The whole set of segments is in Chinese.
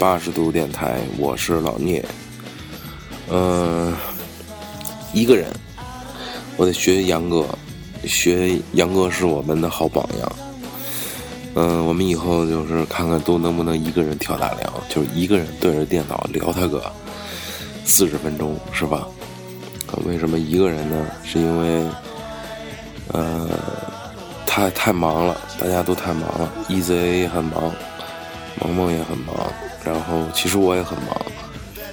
八十度电台，我是老聂。嗯，一个人，我得学杨哥，学杨哥是我们的好榜样。嗯，我们以后就是看看都能不能一个人挑大梁，就是一个人对着电脑聊他个四十分钟，是吧？为什么一个人呢？是因为，呃，太太忙了，大家都太忙了，EZ 也很忙，萌萌也很忙，然后其实我也很忙，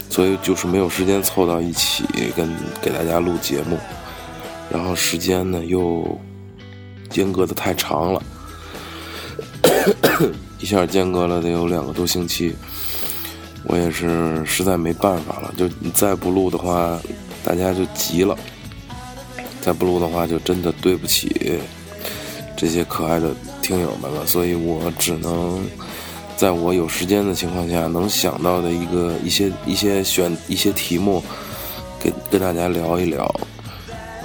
所以就是没有时间凑到一起跟给大家录节目，然后时间呢又间隔的太长了，一下间隔了得有两个多星期，我也是实在没办法了，就你再不录的话。大家就急了，再不录的话，就真的对不起这些可爱的听友们了。所以我只能在我有时间的情况下，能想到的一个一些一些选一些题目，跟跟大家聊一聊。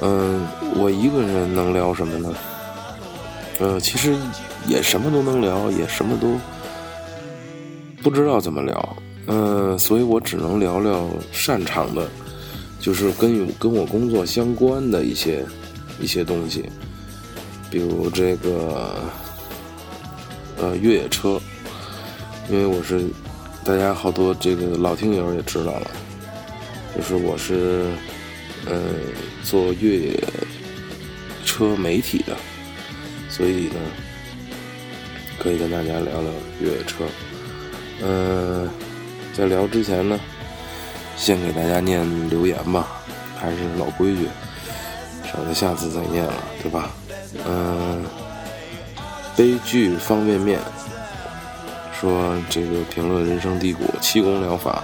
嗯，我一个人能聊什么呢？呃，其实也什么都能聊，也什么都不知道怎么聊。嗯，所以我只能聊聊擅长的。就是跟跟我工作相关的一些一些东西，比如这个呃越野车，因为我是大家好多这个老听友也知道了，就是我是呃做越野车媒体的，所以呢可以跟大家聊聊越野车。呃，在聊之前呢。先给大家念留言吧，还是老规矩，省得下次再念了，对吧？嗯，悲剧方便面说这个评论人生低谷，气功疗法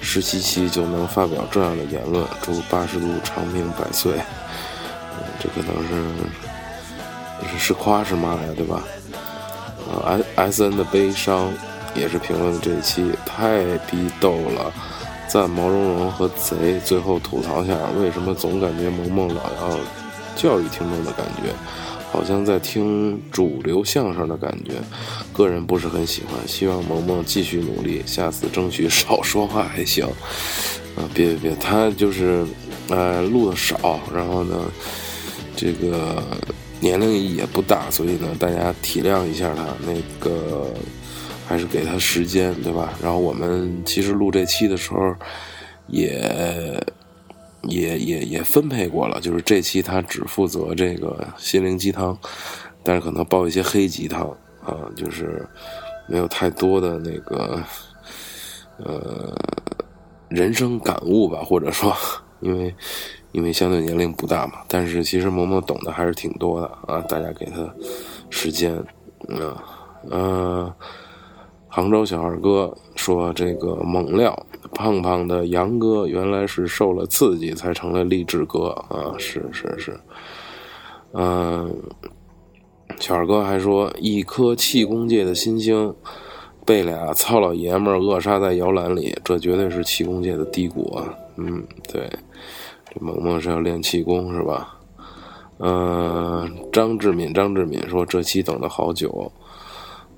十七期就能发表这样的言论，祝八十度长命百岁。这可能是是是夸是骂呀，对吧？，S S N 的悲伤也是评论的这一期太逼逗了。赞毛茸茸和贼，最后吐槽下为什么总感觉萌萌老要教育听众的感觉，好像在听主流相声的感觉，个人不是很喜欢。希望萌萌继续努力，下次争取少说话还行。啊，别别别，他就是呃录的少，然后呢，这个年龄也不大，所以呢，大家体谅一下他那个。还是给他时间，对吧？然后我们其实录这期的时候，也也也也分配过了，就是这期他只负责这个心灵鸡汤，但是可能煲一些黑鸡汤啊，就是没有太多的那个呃人生感悟吧，或者说，因为因为相对年龄不大嘛，但是其实萌萌懂得还是挺多的啊，大家给他时间，嗯嗯。杭州小二哥说：“这个猛料胖胖的杨哥原来是受了刺激才成了励志哥啊！是是是，嗯，巧儿哥还说，一颗气功界的新星被俩糙老爷们扼杀在摇篮里，这绝对是气功界的低谷啊！嗯，对，这萌萌是要练气功是吧？嗯，张志敏，张志敏说这期等了好久。”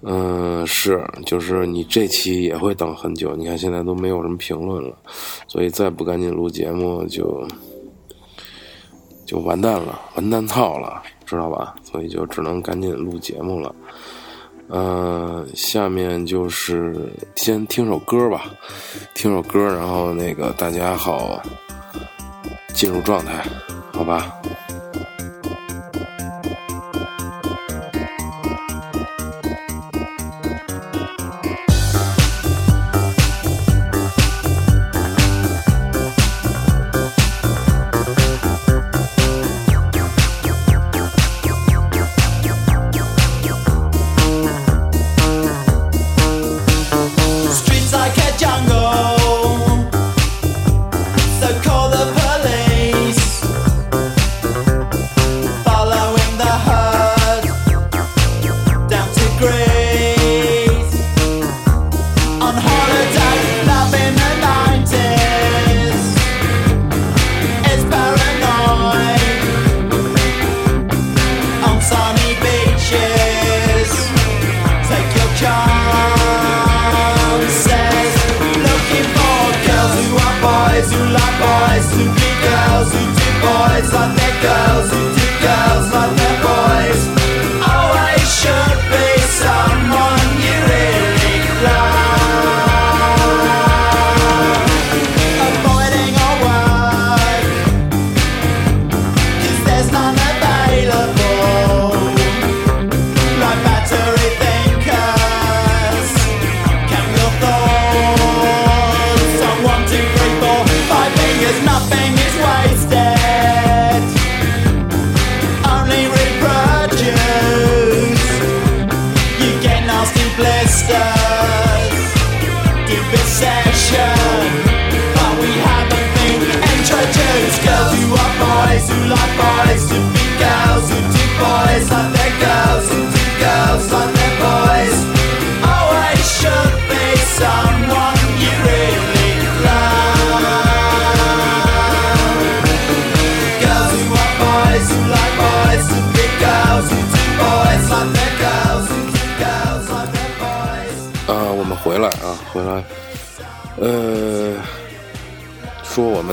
嗯，是，就是你这期也会等很久。你看现在都没有什么评论了，所以再不赶紧录节目就就完蛋了，完蛋操了，知道吧？所以就只能赶紧录节目了。嗯，下面就是先听首歌吧，听首歌，然后那个大家好进入状态，好吧？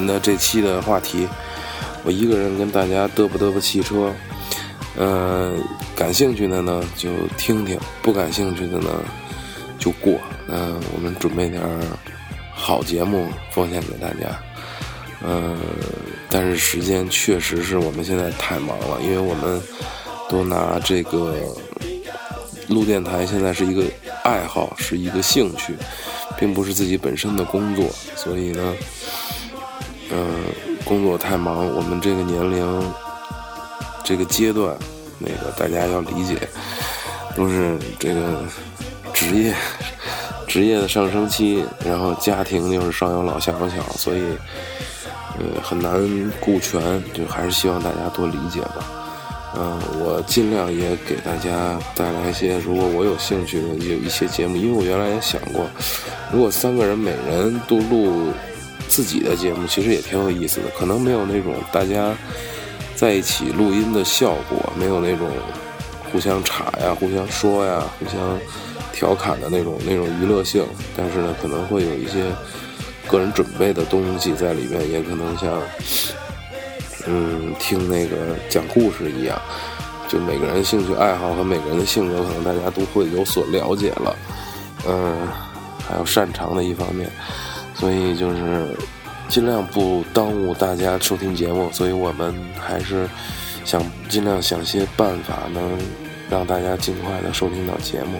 们的这期的话题，我一个人跟大家嘚啵嘚啵汽车，呃，感兴趣的呢就听听，不感兴趣的呢就过。嗯、我们准备点好节目奉献给大家。嗯、但是时间确实是我们现在太忙了，因为我们都拿这个录电台现在是一个爱好，是一个兴趣，并不是自己本身的工作，所以呢，嗯、工作太忙，我们这个年龄、这个阶段，那个大家要理解，都是这个职业职业的上升期，然后家庭又是上有老下有小，所以呃很难顾全，就还是希望大家多理解吧。嗯，我尽量也给大家带来一些，如果我有兴趣的有一些节目，因为我原来也想过，如果三个人每人都录自己的节目，其实也挺有意思的，可能没有那种大家在一起录音的效果，没有那种互相插呀、互相说呀、互相调侃的那种那种娱乐性，但是呢，可能会有一些个人准备的东西在里面，也可能像。嗯，听那个讲故事一样，就每个人兴趣爱好和每个人的性格，可能大家都会有所了解了。嗯，还有擅长的一方面，所以就是尽量不耽误大家收听节目。所以我们还是想尽量想些办法，能让大家尽快的收听到节目。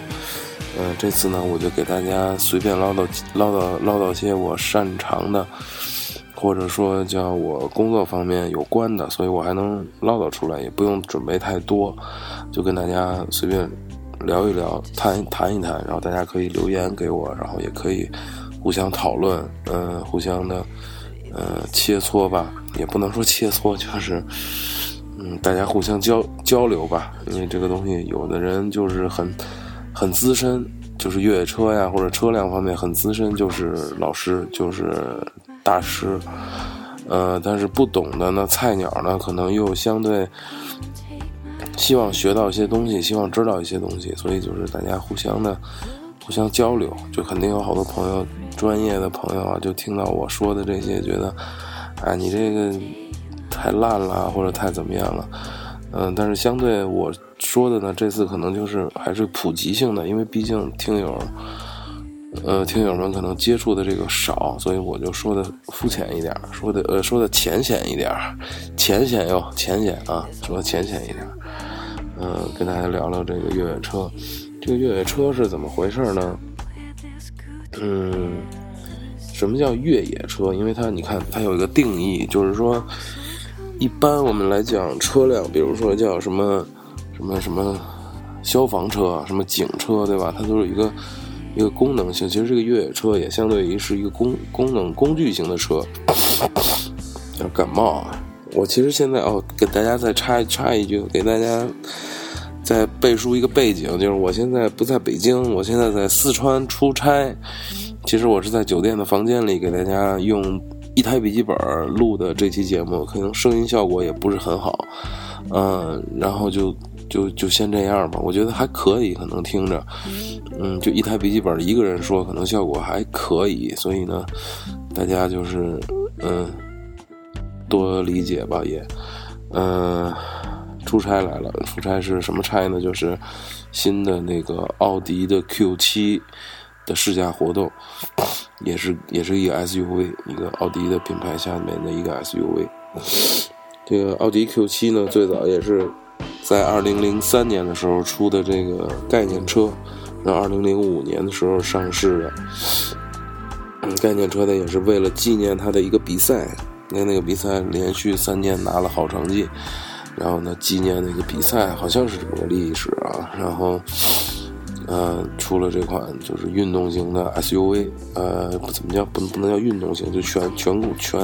嗯，这次呢，我就给大家随便唠叨唠叨唠叨些我擅长的。或者说叫我工作方面有关的，所以我还能唠叨出来，也不用准备太多，就跟大家随便聊一聊，谈谈一谈，然后大家可以留言给我，然后也可以互相讨论，嗯、互相的呃切磋吧，也不能说切磋，就是嗯，大家互相交交流吧，因为这个东西，有的人就是很很资深，就是越野车呀或者车辆方面很资深，就是老师，就是大师，呃，但是不懂的呢，菜鸟呢，可能又相对希望学到一些东西，希望知道一些东西，所以就是大家互相的互相交流，就肯定有好多朋友，专业的朋友啊，就听到我说的这些，觉得，啊，你这个太烂了，或者太怎么样了，嗯、但是相对我说的呢，这次可能就是还是普及性的，因为毕竟听友。呃，听友们可能接触的这个少，所以我就说的肤浅一点，说的呃说的浅显一点，浅显哟，浅显啊，说浅显一点。嗯、跟大家聊聊这个越野车，这个越野车是怎么回事呢？嗯，什么叫越野车？因为它你看它有一个定义，就是说，一般我们来讲车辆，比如说叫什么什么什么消防车、什么警车，对吧？它都是一个一个功能性。其实这个越野车也相对于是一个功功能工具型的车。要感冒啊！我其实现在哦，给大家再插插一句，给大家再背书一个背景，就是我现在不在北京，我现在在四川出差。其实我是在酒店的房间里给大家用一台笔记本录的这期节目，可能声音效果也不是很好，嗯，然后就就就先这样吧，我觉得还可以，可能听着，嗯，就一台笔记本一个人说，可能效果还可以，所以呢，大家就是嗯多理解吧也，嗯，出差来了，出差是什么差呢？就是新的那个奥迪的 Q 七的试驾活动，也是也是一个 SUV，一个奥迪的品牌下面的一个 SUV。这个奥迪 Q 七呢，最早也是在二零零三年的时候出的这个概念车，然后二零零五年的时候上市的。概念车呢，也是为了纪念它的一个比赛，那那个比赛连续三年拿了好成绩，然后呢，纪念那个比赛好像是这么个历史啊，然后，呃，出了这款就是运动型的 SUV，呃，不怎么叫不不能叫运动型，就全全部全，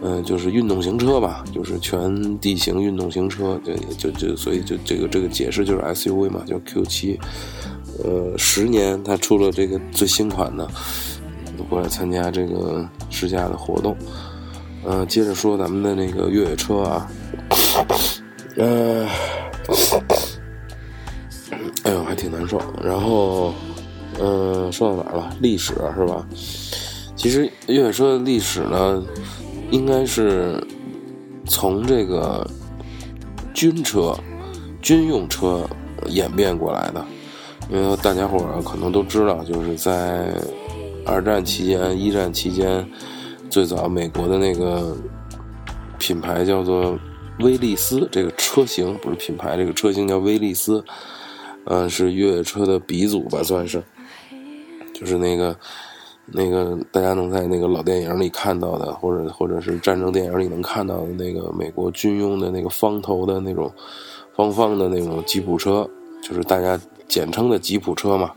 嗯，就是运动型车吧，就是全地形运动型车，就就就所以就这个这个解释就是 SUV 嘛，叫 Q 七，呃，十年它出了这个最新款的。过来参加这个试驾的活动，呃，接着说咱们的那个越野车啊，呃，哎呦，还挺难受。然后，嗯，说到哪儿了？历史是吧？其实越野车的历史呢，应该是从这个军车、军用车演变过来的，因为大家伙儿可能都知道，就是在。二战期间、一战期间，最早美国的那个品牌叫做威利斯，这个车型不是品牌，这个车型叫威利斯，嗯，是越野车的鼻祖吧，算是，就是那个那个大家能在那个老电影里看到的，或者或者是战争电影里能看到的那个美国军用的那个方头的那种方方的那种吉普车，就是大家简称的吉普车嘛，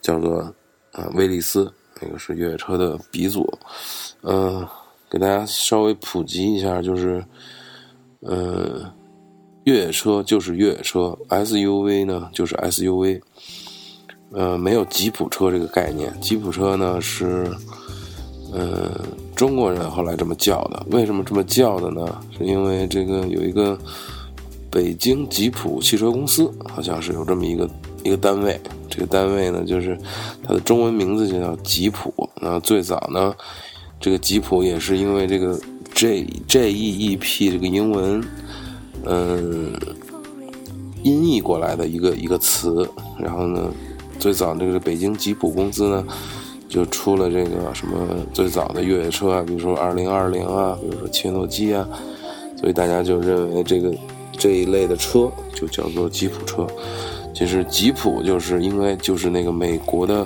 叫做啊威利斯。那个是越野车的鼻祖，嗯，给大家稍微普及一下，就是，嗯，越野车就是越野车，SUV 呢就是 SUV，呃，没有吉普车这个概念。吉普车呢是，嗯，中国人后来这么叫的。为什么这么叫的呢？是因为这个有一个北京吉普汽车公司，好像是有这么一个一个单位。这个单位呢，就是它的中文名字就叫吉普。那最早呢，这个吉普也是因为这个 J J E E P 这个英文，嗯，音译过来的一个一个词。然后呢，最早这个北京吉普公司呢，就出了这个什么最早的越野车啊，比如说二零二零啊，比如说切诺基啊，所以大家就认为这个这一类的车就叫做吉普车。其实吉普就是因为就是那个美国的，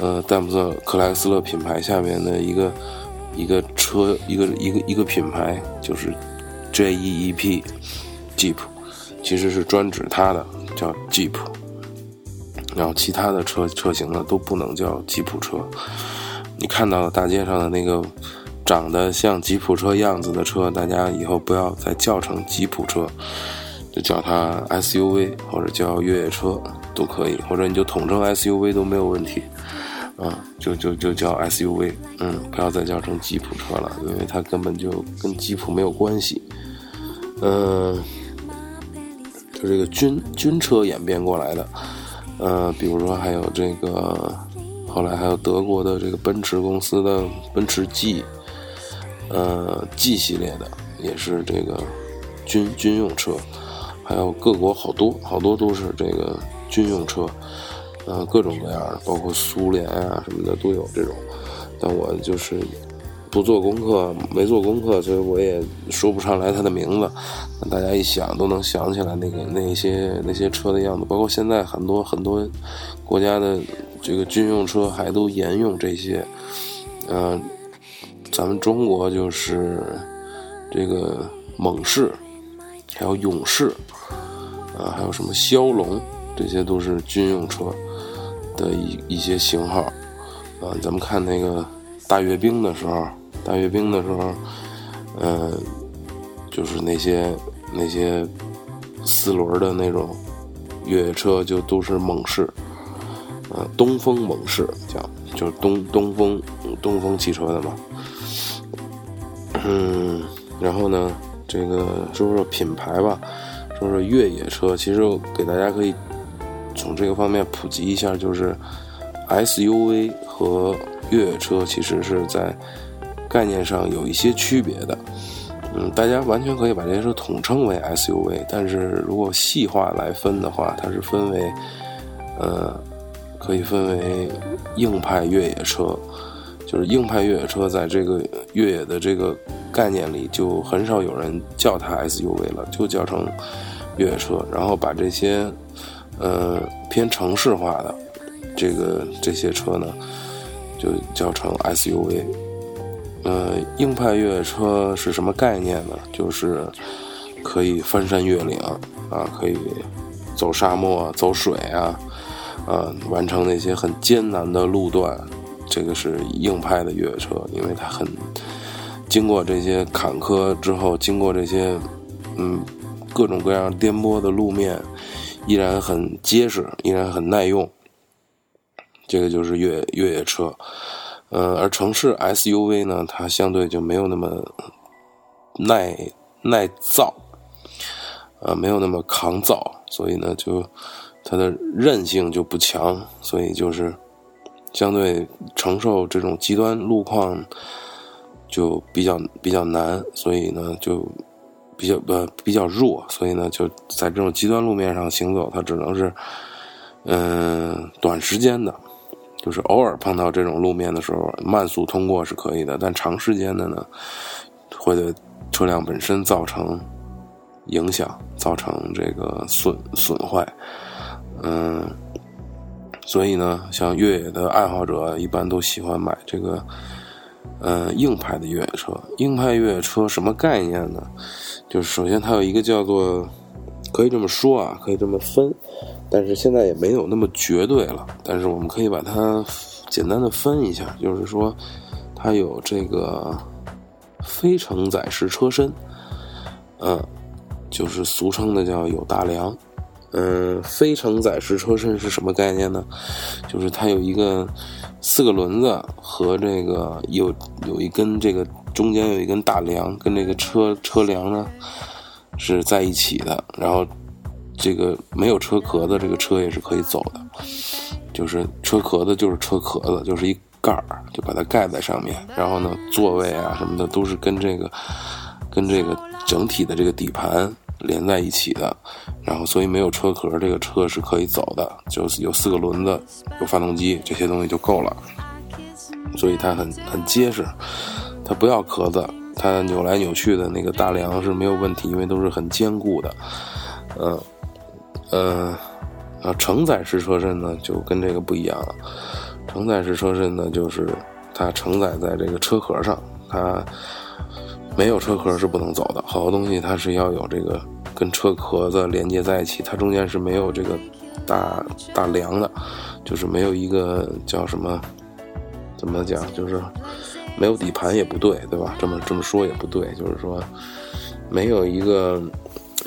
呃，戴姆勒克莱斯勒品牌下面的一个一个车一个一个一个品牌，就是 J E E P Jeep，其实是专指它的叫 Jeep，然后其他的车车型呢都不能叫吉普车。你看到大街上的那个长得像吉普车样子的车，大家以后不要再叫成吉普车。就叫它 SUV 或者叫越野车都可以，或者你就统称 SUV 都没有问题，啊，就就就叫 SUV，嗯，不要再叫成吉普车了，因为它根本就跟吉普没有关系，嗯，就这个军军车演变过来的，呃，比如说还有这个，后来还有德国的这个奔驰公司的奔驰 G，呃，G 系列的也是这个军军用车。还有各国好多好多都是这个军用车，呃，各种各样的，包括苏联啊什么的都有这种。但我就是不做功课，没做功课，所以我也说不上来它的名字。大家一想都能想起来那个那些那些车的样子。包括现在很多很多国家的这个军用车还都沿用这些。嗯，咱们中国就是这个猛士，还有勇士。啊，还有什么骁龙，这些都是军用车的一一些型号。啊，咱们看那个大阅兵的时候，大阅兵的时候，嗯，就是那些那些四轮的那种越野车，就都是猛士，呃，东风猛士叫，就是东东风东风汽车的嘛。嗯，然后呢，这个说说品牌吧。说说越野车，其实给大家可以从这个方面普及一下，就是 SUV 和越野车其实是在概念上有一些区别的。嗯，大家完全可以把这些车统称为 SUV，但是如果细化来分的话，它是分为，呃，可以分为硬派越野车，就是硬派越野车在这个越野的这个概念里，就很少有人叫它 SUV 了，就叫成越野车，然后把这些，呃，偏城市化的这个这些车呢，就叫成 SUV。呃，硬派越野车是什么概念呢？就是可以翻山越岭啊，可以走沙漠、走水啊，呃，完成那些很艰难的路段。这个是硬派的越野车，因为它很经过这些坎坷之后，经过这些嗯各种各样颠簸的路面，依然很结实，依然很耐用。这个就是越越野车。呃，而城市 SUV 呢，它相对就没有那么耐耐造，呃，没有那么抗造，所以呢，就它的韧性就不强，所以就是相对承受这种极端路况就比较比较难，所以呢，就比较呃比较弱，所以呢，就在这种极端路面上行走，它只能是嗯短时间的。就是偶尔碰到这种路面的时候，慢速通过是可以的，但长时间的呢，会对车辆本身造成影响，造成这个损损坏。嗯，所以呢，像越野的爱好者一般都喜欢买这个，呃，硬派的越野车。硬派越野车什么概念呢？就是首先它有一个叫做，可以这么说啊，可以这么分。但是现在也没有那么绝对了，但是我们可以把它简单的分一下，就是说，它有这个非承载式车身，嗯，就是俗称的叫有大梁，嗯，非承载式车身是什么概念呢？就是它有一个四个轮子和这个有有一根这个中间有一根大梁，跟这个车车梁呢是在一起的，然后。这个没有车壳子，这个车也是可以走的。就是车壳子就是车壳子，就是一盖儿，就把它盖在上面。然后呢，座位啊什么的都是跟这个跟这个整体的这个底盘连在一起的。然后所以没有车壳，这个车是可以走的，就是有四个轮子，有发动机，这些东西就够了。所以它很很结实，它不要壳子，它扭来扭去的那个大梁是没有问题，因为都是很坚固的，嗯。呃，啊，承载式车身呢就跟这个不一样了。承载式车身呢，就是它承载在这个车壳上，它没有车壳是不能走的。好多东西它是要有这个跟车壳子连接在一起，它中间是没有这个大大梁的，就是没有一个叫什么，怎么讲，就是没有底盘也不对，对吧？这么这么说也不对，就是说没有一个。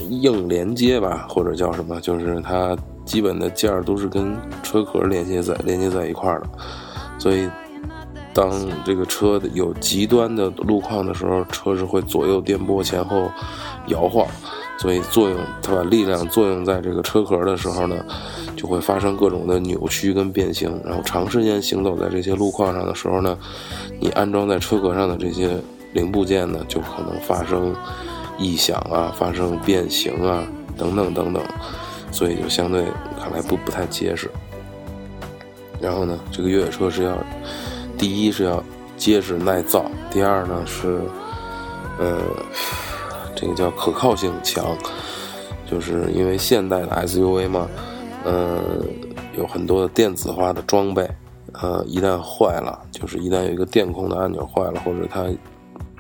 硬连接吧，或者叫什么，就是它基本的件儿都是跟车壳连接在连接在一块儿的，所以当这个车有极端的路况的时候，车是会左右颠簸、前后摇晃，所以作用它把力量作用在这个车壳的时候呢，就会发生各种的扭曲跟变形，然后长时间行走在这些路况上的时候呢，你安装在车壳上的这些零部件呢，就可能发生。异响啊，发生变形啊，等等等等，所以就相对看来不不太结实。然后呢，这个越野车是要，第一是要结实耐造，第二呢是，呃，这个叫可靠性强，就是因为现代的 SUV 嘛，呃，有很多的电子化的装备，呃，一旦坏了，就是一旦有一个电控的按钮坏了，或者它。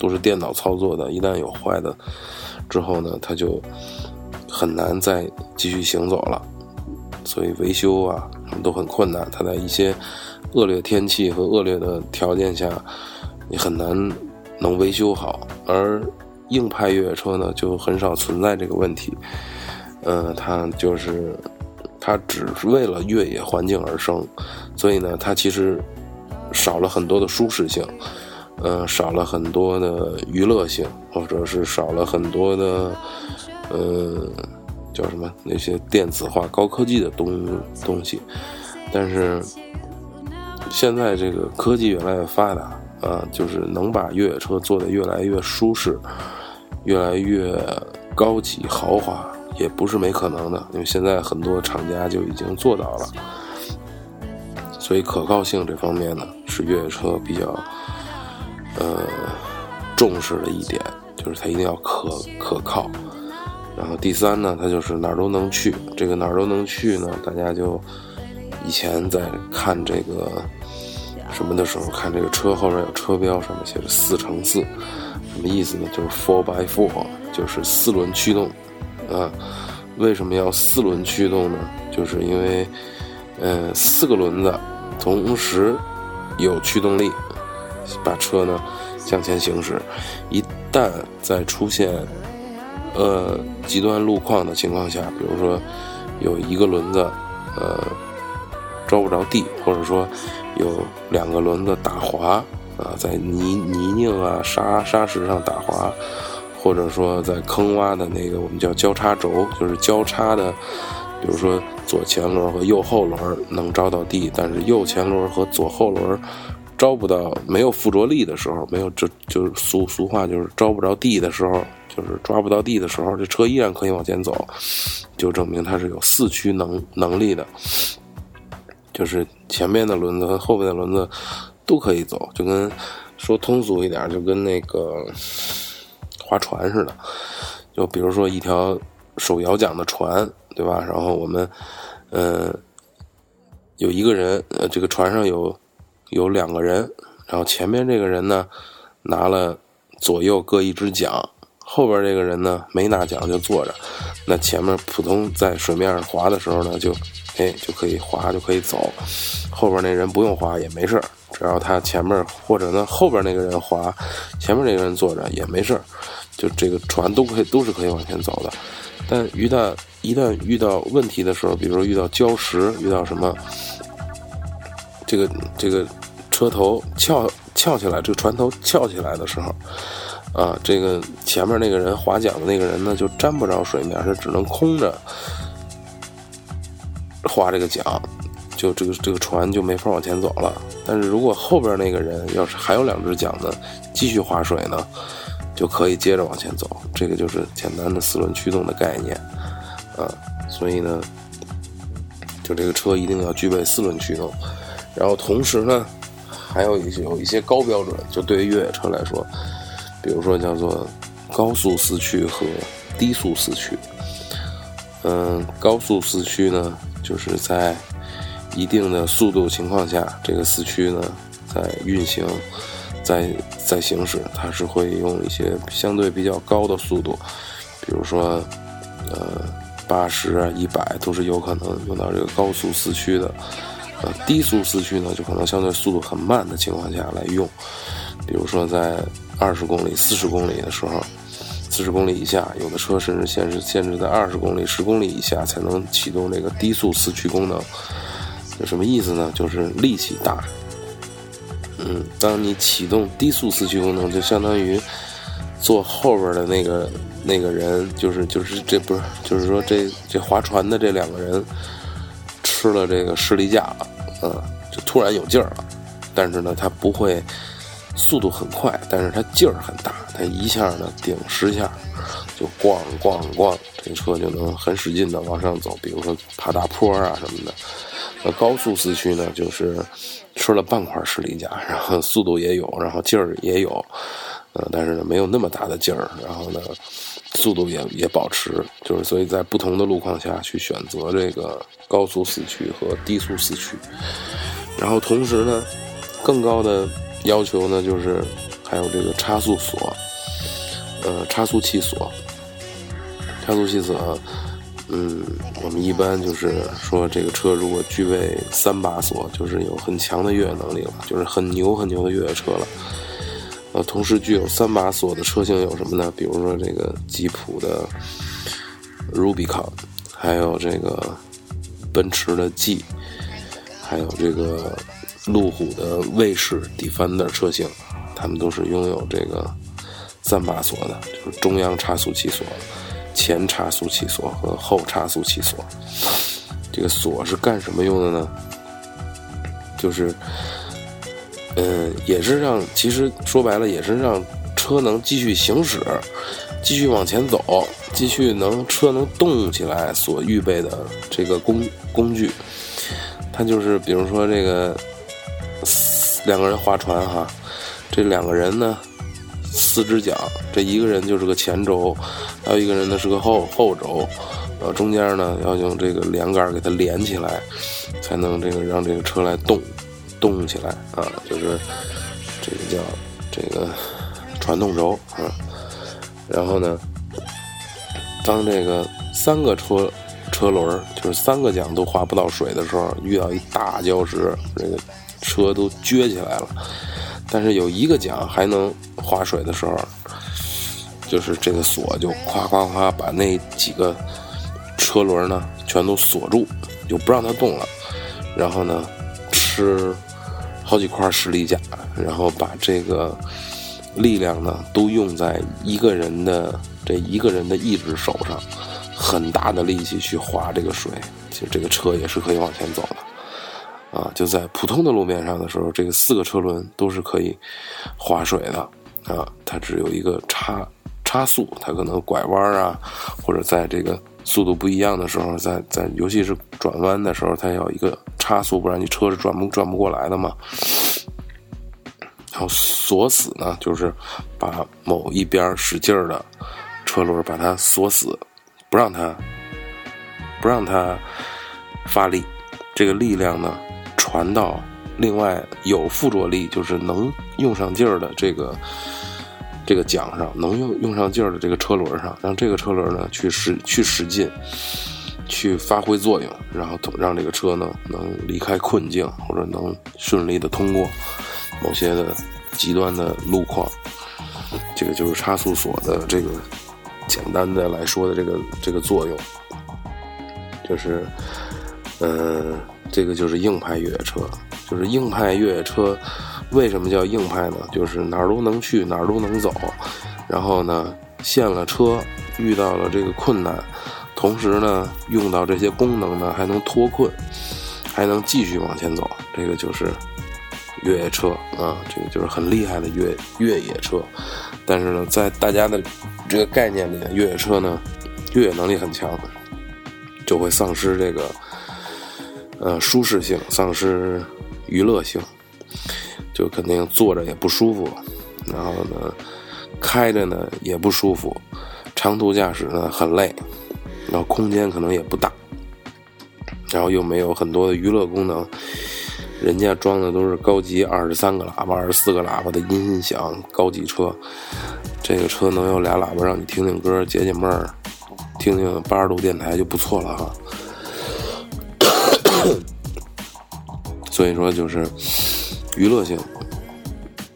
都是电脑操作的，一旦有坏的之后呢，它就很难再继续行走了，所以维修啊都很困难。它在一些恶劣天气和恶劣的条件下，你很难能维修好。而硬派越野车呢，就很少存在这个问题。呃，它就是它只是为了越野环境而生，所以呢，它其实少了很多的舒适性。呃，少了很多的娱乐性，或者是少了很多的，呃，叫什么那些电子化、高科技的东东西。但是现在这个科技越来越发达，啊，就是能把越野车做得越来越舒适、越来越高级豪华，也不是没可能的，因为现在很多厂家就已经做到了。所以可靠性这方面呢，是越野车比较呃重视的一点，就是它一定要可可靠。然后第三呢，它就是哪儿都能去。这个哪儿都能去呢，大家就以前在看这个什么的时候，看这个车后面有车标，上面写着四乘四，什么意思呢？就是 four by four，就是四轮驱动啊。为什么要四轮驱动呢？就是因为嗯四个轮子。同时有驱动力，把车呢向前行驶。一旦在出现呃极端路况的情况下，比如说有一个轮子呃着不着地，或者说有两个轮子打滑啊，在泥泥泞啊沙沙石上打滑，或者说在坑洼的那个我们叫交叉轴，就是交叉的。比如说左前轮和右后轮能着到地，但是右前轮和左后轮着不到，没有附着力的时候，没有就就是俗俗话就是着不着地的时候，就是抓不到地的时候，这车依然可以往前走，就证明它是有四驱能能力的，就是前面的轮子和后面的轮子都可以走，就跟说通俗一点，就跟那个划船似的，就比如说一条手摇桨的船。对吧？然后我们，嗯，有一个人，呃，这个船上有有两个人，然后前面这个人呢拿了左右各一只桨，后边这个人呢没拿桨就坐着，那前面普通在水面上滑的时候呢，就哎就可以滑就可以走，后边那人不用滑也没事只要他前面或者呢后边那个人滑，前面那个人坐着也没事就这个船都可以都是可以往前走的。但一旦一旦遇到问题的时候，比如说遇到礁石，遇到什么，这个这个车头翘翘起来，这个船头翘起来的时候，啊，这个前面那个人划桨的那个人呢，就沾不着水面，是只能空着划这个桨，就这个这个船就没法往前走了。但是如果后边那个人要是还有两只桨呢，继续划水呢？就可以接着往前走，这个就是简单的四轮驱动的概念，啊，所以呢，就这个车一定要具备四轮驱动，然后同时呢，还有一些有一些高标准，就对于越野车来说，比如说叫做高速四驱和低速四驱，嗯，高速四驱呢，就是在一定的速度情况下，这个四驱呢在运行。在在行驶，它是会用一些相对比较高的速度，比如说，呃，八十、一百都是有可能用到这个高速四驱的。呃，低速四驱呢，就可能相对速度很慢的情况下来用，比如说在二十公里、四十公里的时候，四十公里以下，有的车甚至限制限制在二十公里、十公里以下才能启动这个低速四驱功能。有什么意思呢？就是力气大。嗯，当你启动低速四驱功能，就相当于坐后边的那个那个人，就是就是这不是，就是说这这划船的这两个人吃了这个士力架了，嗯，就突然有劲儿了。但是呢，它不会速度很快，但是它劲儿很大，它一下呢顶十下，就咣咣咣，这车就能很使劲的往上走。比如说爬大坡啊什么的。那高速四驱呢，就是吃了半块士力架，然后速度也有，然后劲儿也有，呃，但是呢没有那么大的劲儿，然后呢速度也也保持，就是所以在不同的路况下去选择这个高速四驱和低速四驱，然后同时呢更高的要求呢就是还有这个差速锁，呃，差速器锁，差速器锁。嗯，我们一般就是说，这个车如果具备三把锁，就是有很强的越野能力了，就是很牛很牛的越野车了。呃，同时具有三把锁的车型有什么呢？比如说这个吉普的 Rubicon，还有这个奔驰的 G，还有这个路虎的卫士 Defender 车型，他们都是拥有这个三把锁的，就是中央差速器锁。前差速器锁和后差速器锁，这个锁是干什么用的呢？就是，嗯，也是让，其实说白了也是让车能继续行驶，继续往前走，继续能车能动起来所预备的这个工工具，它就是比如说这个两个人划船哈，这两个人呢四只桨，这一个人就是个前轴，还有一个人呢是个后后轴，呃中间呢要用这个连杆给它连起来，才能这个让这个车来动动起来啊，就是这个叫这个传动轴啊。然后呢，当这个三个车车轮就是三个桨都划不到水的时候，遇到一大礁石，这个车都撅起来了。但是有一个桨还能划水的时候，就是这个锁就咵咵咵把那几个车轮呢全都锁住，就不让它动了。然后呢，吃好几块士力架，然后把这个。力量呢，都用在一个人的这一个人的一只手上，很大的力气去划这个水，其实这个车也是可以往前走的，啊，就在普通的路面上的时候，这个四个车轮都是可以划水的，啊，它只有一个差差速，它可能拐弯啊，或者在这个速度不一样的时候，在在尤其是转弯的时候，它要一个差速，不然你车是转不转不过来的嘛。然后锁死呢，就是把某一边使劲儿的车轮把它锁死，不让它不让它发力。这个力量呢，传到另外有附着力，就是能用上劲儿的这个这个桨上，能用用上劲儿的这个车轮上，让这个车轮呢去使去使劲，去发挥作用，然后让这个车呢能离开困境，或者能顺利的通过。某些的极端的路况，这个就是差速锁的这个简单的来说的这个这个作用，就是，呃，这个就是硬派越野车，就是硬派越野车为什么叫硬派呢？就是哪儿都能去，哪儿都能走，然后呢，陷了车遇到了这个困难，同时呢，用到这些功能呢，还能脱困，还能继续往前走，这个就是。越野车啊，这个就是很厉害的越越野车，但是呢，在大家的这个概念里，越野车呢，越野能力很强，就会丧失这个呃舒适性，丧失娱乐性，就肯定坐着也不舒服，然后呢，开着呢也不舒服，长途驾驶呢很累，然后空间可能也不大，然后又没有很多的娱乐功能。人家装的都是高级二十三个喇叭、二十四个喇叭的音响高级车，这个车能有俩喇叭让你听听歌、解解闷儿，听听八十度电台就不错了哈。所以说就是娱乐性，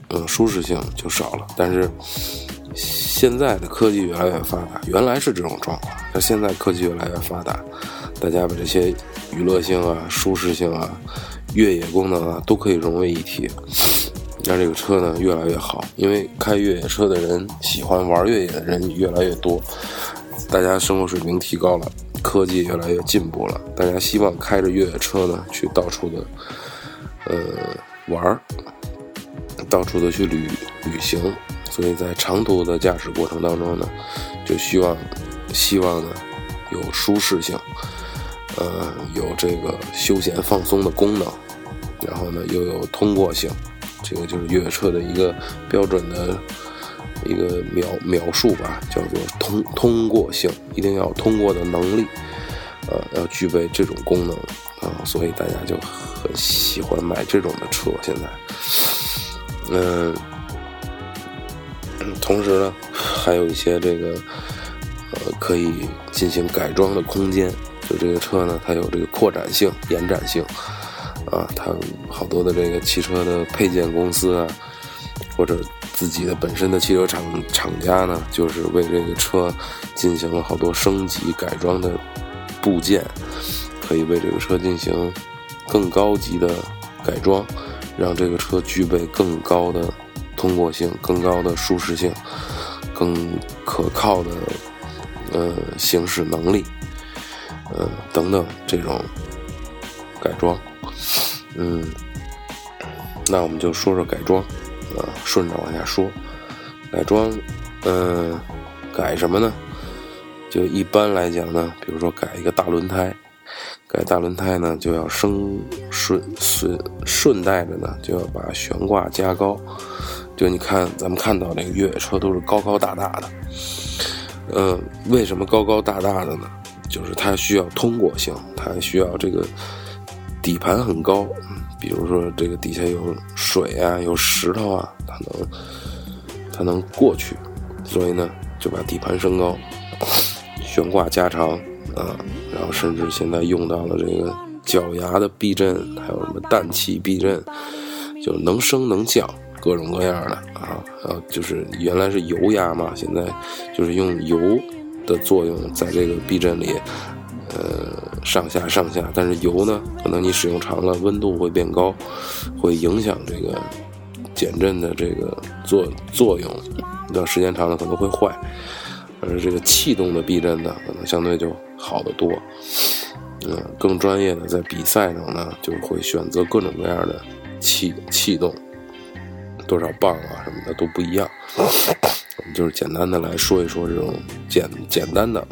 嗯，舒适性就少了。但是现在的科技越来越发达，原来是这种状况，但现在科技越来越发达，大家把这些娱乐性啊、舒适性啊。越野功能啊，都可以融为一体，让这个车呢越来越好。因为开越野车的人，喜欢玩越野的人越来越多，大家生活水平提高了，科技越来越进步了，大家希望开着越野车呢去到处的，呃玩儿，到处的去旅旅行。所以在长途的驾驶过程当中呢，就希望希望呢有舒适性。呃，有这个休闲放松的功能，然后呢又有通过性，这个就是越野车的一个标准的一个描描述吧，叫做通通过性，一定要通过的能力，呃，要具备这种功能啊，所以大家就很喜欢买这种的车。现在，嗯，同时呢，还有一些这个呃可以进行改装的空间。就这个车呢，它有这个扩展性、延展性，啊，它好多的这个汽车的配件公司啊，或者自己的本身的汽车厂厂家呢，就是为这个车进行了好多升级改装的部件，可以为这个车进行更高级的改装，让这个车具备更高的通过性、更高的舒适性、更可靠的呃行驶能力。呃，等等，这种改装，嗯，那我们就说说改装，啊，顺着往下说，改装，嗯，改什么呢？就一般来讲呢，比如说改一个大轮胎，改大轮胎呢就要升顺顺顺带着呢就要把悬挂加高。就你看咱们看到那个越野车都是高高大大的，嗯，为什么高高大大的呢？就是它需要通过性，它需要这个底盘很高，比如说这个底下有水啊，有石头啊，它能它能过去，所以呢就把底盘升高。悬挂加长啊，然后甚至现在用到了这个脚牙的避震，还有什么氮气避震，就能升能降，各种各样的啊。然后就是原来是油压嘛，现在就是用油的作用在这个避震里，呃，上下上下。但是油呢，可能你使用长了，温度会变高，会影响这个减震的这个作作用，要时间长了可能会坏。而这个气动的避震呢，可能相对就好得多。嗯，更专业的在比赛上呢，就会选择各种各样的气气动，多少磅啊什么的都不一样。我们就是简单的来说一说这种简简单的。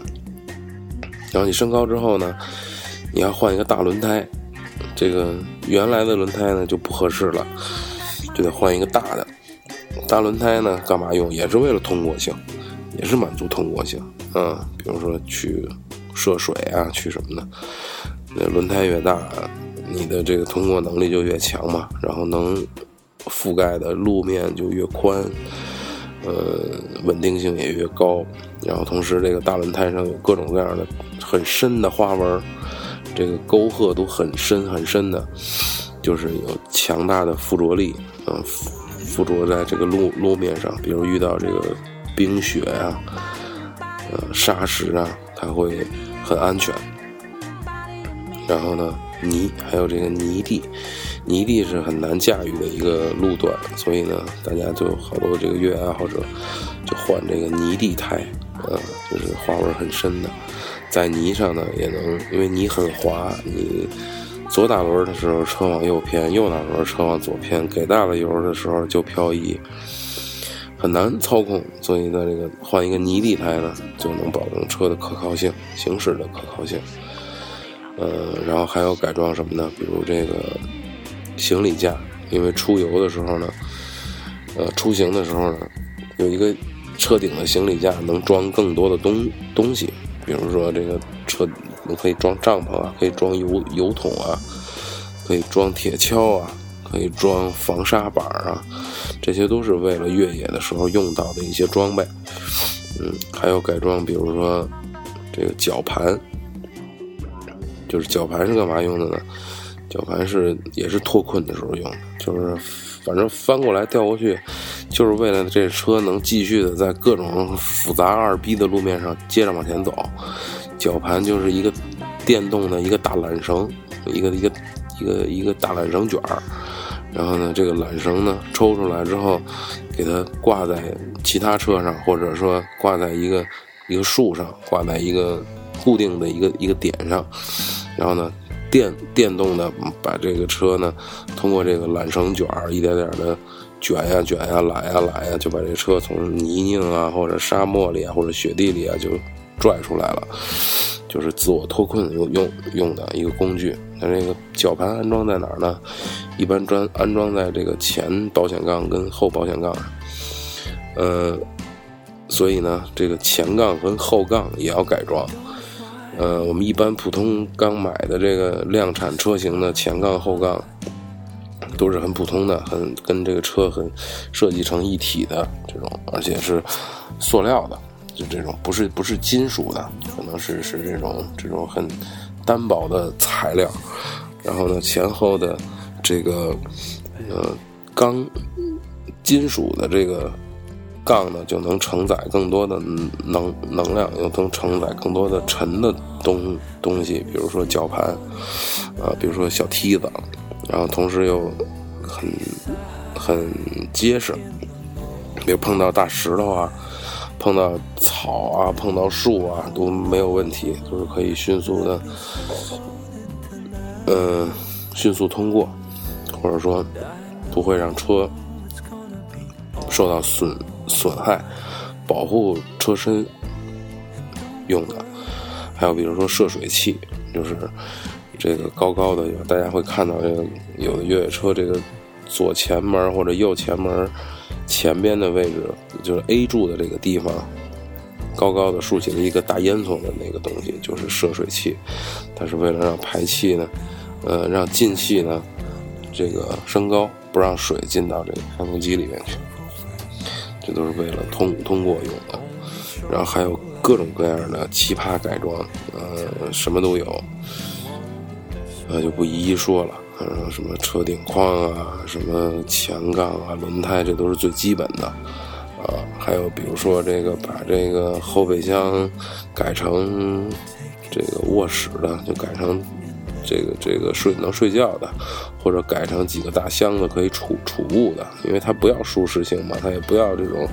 然后你升高之后呢，你要换一个大轮胎，这个原来的轮胎呢就不合适了，就得换一个大的。大轮胎呢干嘛用？也是为了通过性。也是满足通过性，嗯，比如说去涉水啊，去什么的，那轮胎越大，你的这个通过能力就越强嘛，然后能覆盖的路面就越宽，呃，稳定性也越高，然后同时这个大轮胎上有各种各样的很深的花纹，这个沟壑都很深很深的，就是有强大的附着力，嗯，附着在这个路路面上，比如遇到这个。冰雪啊，呃，沙石啊，它会很安全。然后呢，泥还有这个泥地，泥地是很难驾驭的一个路段，所以呢，大家就好多这个越野爱好者就换这个泥地胎，呃，就是花纹很深的，在泥上呢也能，因为泥很滑，你左打轮的时候车往右偏，右打轮车往左偏，给大了油的时候就漂移。很难操控，所以呢，这个换一个泥地胎呢，就能保证车的可靠性、行驶的可靠性。呃，然后还有改装什么呢？比如这个行李架，因为出游的时候呢，呃，出行的时候呢，有一个车顶的行李架能装更多的东东西，比如说这个车可以装帐篷啊，可以装油油桶啊，可以装铁锹啊。可以装防沙板啊，这些都是为了越野的时候用到的一些装备。嗯，还有改装，比如说这个绞盘，就是绞盘是干嘛用的呢？绞盘是也是脱困的时候用的，就是反正翻过来调过去，就是为了这车能继续的在各种复杂二逼的路面上接着往前走。绞盘就是一个电动的一个大缆绳，一个一个一个一个大缆绳卷儿。然后呢，这个缆绳呢抽出来之后，给它挂在其他车上，或者说挂在一个一个树上，挂在一个固定的一个一个点上。然后呢，电电动的把这个车呢，通过这个缆绳卷儿一点点的卷呀卷呀来呀来呀，就把这车从泥泞啊或者沙漠里啊或者雪地里啊就拽出来了。就是自我脱困用用用的一个工具。它这个绞盘安装在哪儿呢？一般装安装在这个前保险杠跟后保险杠上。呃，所以呢，这个前杠跟后杠也要改装。呃，我们一般普通刚买的这个量产车型的前杠后杠都是很普通的，很跟这个车很设计成一体的这种，而且是塑料的。就这种不是不是金属的，可能是是这种这种很单薄的材料，然后呢前后的这个呃钢金属的这个杠呢就能承载更多的能能量，又能承载更多的沉的东东西，比如说绞盘啊，比如说小梯子，然后同时又很很结实，比如碰到大石头啊。碰到草啊，碰到树啊都没有问题，就是可以迅速的，嗯，迅速通过，或者说不会让车受到损损害，保护车身用的，还有比如说涉水器，就是这个高高的，大家会看到这个有的越野车这个左前门或者右前门前边的位置，就是 A 柱的这个地方，高高的竖起了一个大烟囱的那个东西，就是涉水器，它是为了让排气呢，呃，让进气呢这个升高，不让水进到这个发动机里面去。这都是为了通通过用的，然后还有各种各样的奇葩改装，呃，什么都有，呃，就不一一说了。呃，什么车顶框啊，什么前杠啊，轮胎，这都是最基本的，啊，还有比如说这个把这个后备箱改成这个卧室的，就改成这个这个睡能睡觉的。或者改成几个大箱子可以储储物的，因为它不要舒适性嘛，它也不要这种，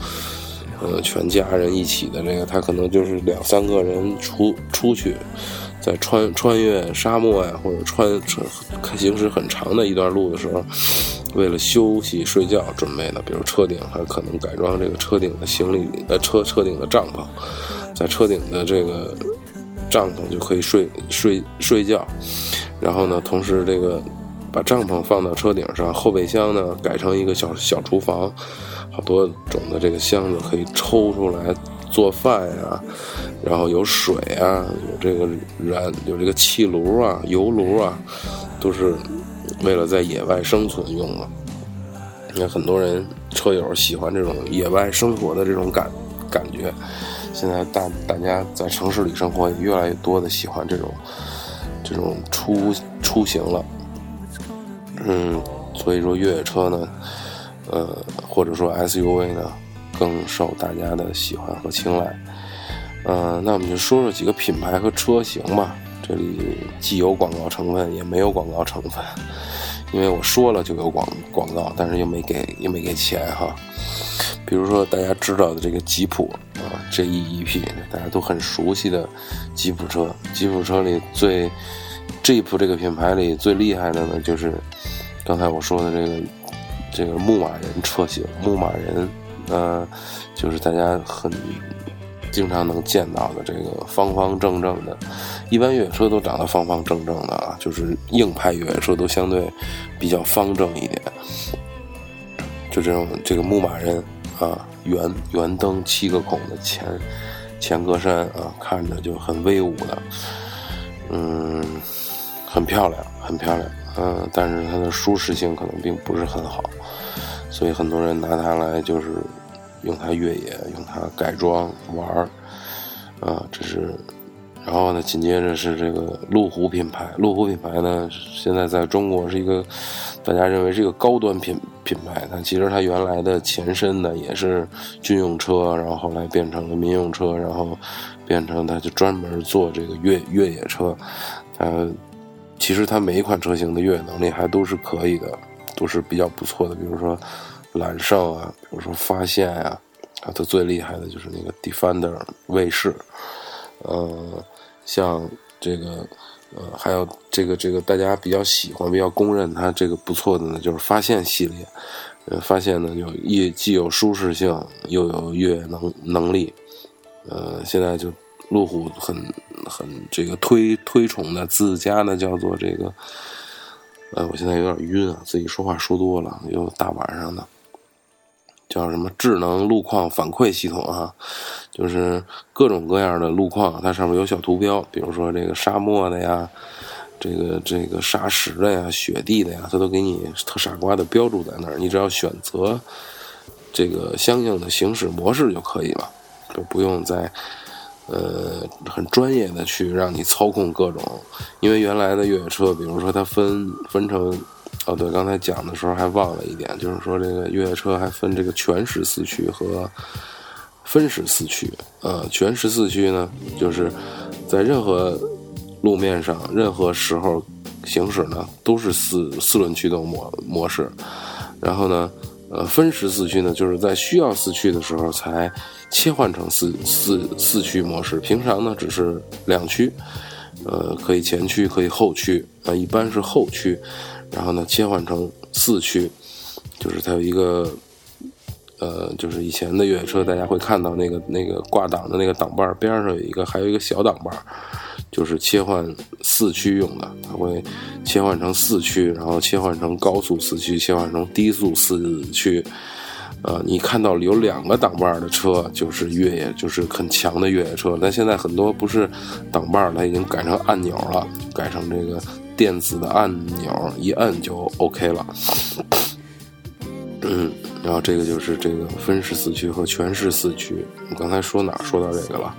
呃，全家人一起的这个，它可能就是两三个人出出去，在穿穿越沙漠呀，或者穿穿行驶很长的一段路的时候，为了休息睡觉准备的，比如车顶还可能改装这个车顶的行李呃车车顶的帐篷，在车顶的这个帐篷就可以睡睡睡觉，然后呢，同时这个。把帐篷放到车顶上，后备箱呢改成一个小小厨房，好多种的这个箱子可以抽出来做饭呀，然后有水啊，有这个燃，有这个气炉啊、油炉啊，都是为了在野外生存用的。你看很多人车友喜欢这种野外生活的这种感感觉，现在大大家在城市里生活也越来越多的喜欢这种这种出出行了。嗯，所以说越野车呢，呃，或者说 SUV 呢，更受大家的喜欢和青睐。嗯，那我们就说说几个品牌和车型吧。这里既有广告成分，也没有广告成分，因为我说了就有广广告，但是又没给，又没给钱哈。比如说大家知道的这个吉普啊，G-E-P，大家都很熟悉的吉普车。吉普车里最 Jeep 这个品牌里最厉害的呢，就是刚才我说的这个这个牧马人车型。牧马人，呃，就是大家很经常能见到的这个方方正正的，一般越野车都长得方方正正的啊，就是硬派越野车都相对比较方正一点。就这种这个牧马人啊，圆圆灯七个孔的前前格栅啊，看着就很威武的，嗯。很漂亮，很漂亮，嗯，但是它的舒适性可能并不是很好，所以很多人拿它来就是用它越野，用它改装玩儿，啊，这是，然后呢，紧接着是这个路虎品牌，路虎品牌呢，现在在中国是一个大家认为是一个高端品品牌，但其实它原来的前身呢也是军用车，然后后来变成了民用车，然后变成它就专门做这个越越野车，呃。其实它每一款车型的越野能力还都是可以的，都是比较不错的。比如说揽胜啊，比如说发现呀，啊，它最厉害的就是那个 Defender 卫士，呃，像这个呃，还有这个这个大家比较喜欢、比较公认它这个不错的呢，就是发现系列。呃，发现呢，有既既有舒适性，又有越野能能力。呃，现在就。路虎很很这个推推崇的自家呢，叫做这个，呃，我现在有点晕啊，自己说话说多了，又大晚上的，叫什么智能路况反馈系统啊，就是各种各样的路况，它上面有小图标，比如说这个沙漠的呀，这个这个沙石的呀，雪地的呀，它都给你特傻瓜的标注在那儿，你只要选择这个相应的行驶模式就可以了，就不用再。呃，很专业的去让你操控各种，因为原来的越野车，比如说它分分成，哦对，刚才讲的时候还忘了一点，就是说这个越野车还分这个全时四驱和分时四驱。呃，全时四驱呢，就是在任何路面上、任何时候行驶呢，都是四四轮驱动模模式。然后呢，呃，分时四驱呢，就是在需要四驱的时候才。切换成四四四驱模式，平常呢只是两驱，呃，可以前驱，可以后驱，啊，一般是后驱，然后呢切换成四驱，就是它有一个呃，就是以前的越野车，大家会看到那个那个挂档的那个挡把边上有一个，还有一个小挡把，就是切换四驱用的，它会切换成四驱，然后切换成高速四驱，切换成低速四驱。呃，你看到有两个挡把的车，就是越野，就是很强的越野车。但现在很多不是挡把，它已经改成按钮了，改成这个电子的按钮，一摁就 OK 了。嗯，然后这个就是这个分时四驱和全时四驱。我刚才说哪说到这个了？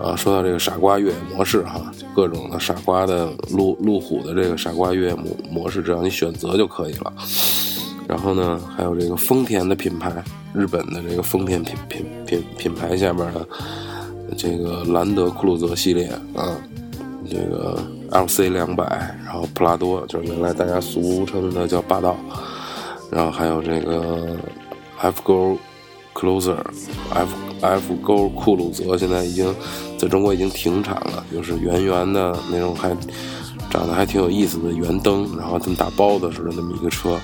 啊，说到这个傻瓜越野模式哈，各种的傻瓜的路路虎的这个傻瓜越野模模式，只要你选择就可以了。然后呢，还有这个丰田的品牌，日本的这个丰田品品品品牌下面的这个兰德酷路泽系列啊，这个 LC 两百，然后普拉多就是原来大家俗称的叫霸道。然后还有这个 F 勾 Closer，F F 勾酷路泽现在已经在中国已经停产了，就是圆圆的那种，还长得还挺有意思的圆灯，然后跟打包子似的那么一个车，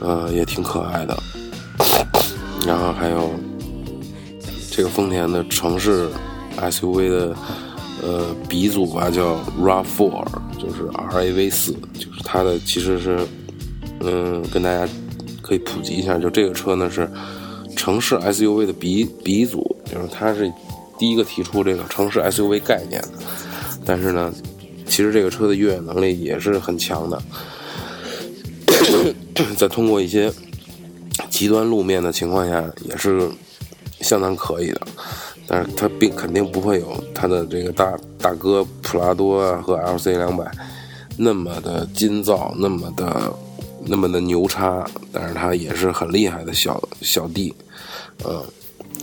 呃，也挺可爱的。然后还有这个丰田的城市 SUV 的呃鼻祖吧，叫 RAV4，就是 RAV 四，就是它的其实是嗯跟大家。可以普及一下，就这个车呢是城市 SUV 的鼻鼻祖，就是它是第一个提出这个城市 SUV 概念的。但是呢，其实这个车的越野能力也是很强的，在通过一些极端路面的情况下，也是相当可以的。但是它并肯定不会有它的这个大大哥普拉多和 LC 两百那么的金造，那么的。那么的牛叉，但是它也是很厉害的小小弟，嗯，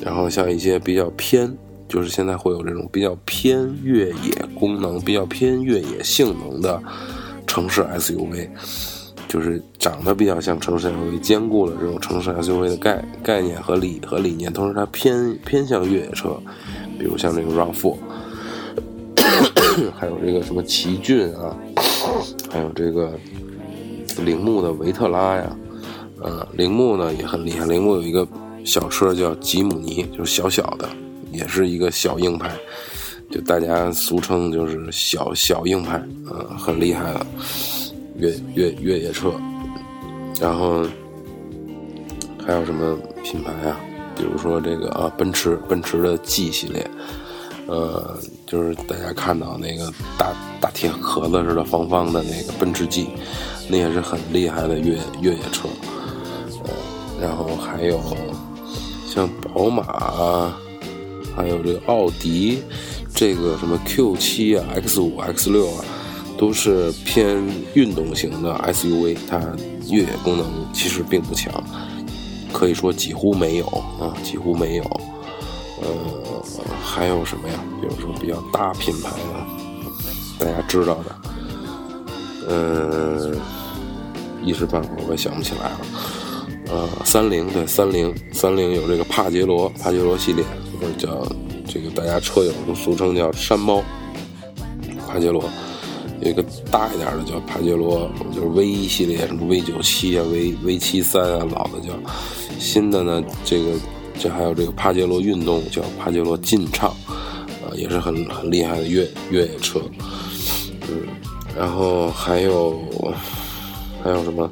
然后像一些比较偏，就是现在会有这种比较偏越野功能、比较偏越野性能的城市 SUV，就是长得比较像城市 SUV，兼顾了这种城市 SUV 的概概念和理和理念，同时它偏偏向越野车，比如像这个 RAV4，还有这个什么奇骏啊，还有这个。铃木的维特拉呀，呃，铃木呢也很厉害。铃木有一个小车叫吉姆尼，就是小小的，也是一个小硬派，就大家俗称就是小小硬派，呃，很厉害的越越越野车。然后还有什么品牌啊？比如说这个啊，奔驰，奔驰的 G 系列，呃，就是大家看到那个大大铁壳子似的方方的那个奔驰 G。那也是很厉害的越越野车，呃，然后还有像宝马，还有这个奥迪，这个什么 Q 七啊、X 五、X 六啊，都是偏运动型的 SUV，它越野功能其实并不强，可以说几乎没有啊，几乎没有。呃，还有什么呀？比如说比较大品牌的，大家知道的。嗯，一时半会儿我也想不起来了。呃，三菱对三菱，三菱有这个帕杰罗，帕杰罗系列，或者叫这个大家车友都俗称叫山猫。帕杰罗有一个大一点的叫帕杰罗，就是 V 一系列，什么 V 九七啊、V V 七三啊，老的叫。新的呢，这个这还有这个帕杰罗运动，叫帕杰罗劲畅，啊，也是很很厉害的越越野车。嗯。然后还有还有什么？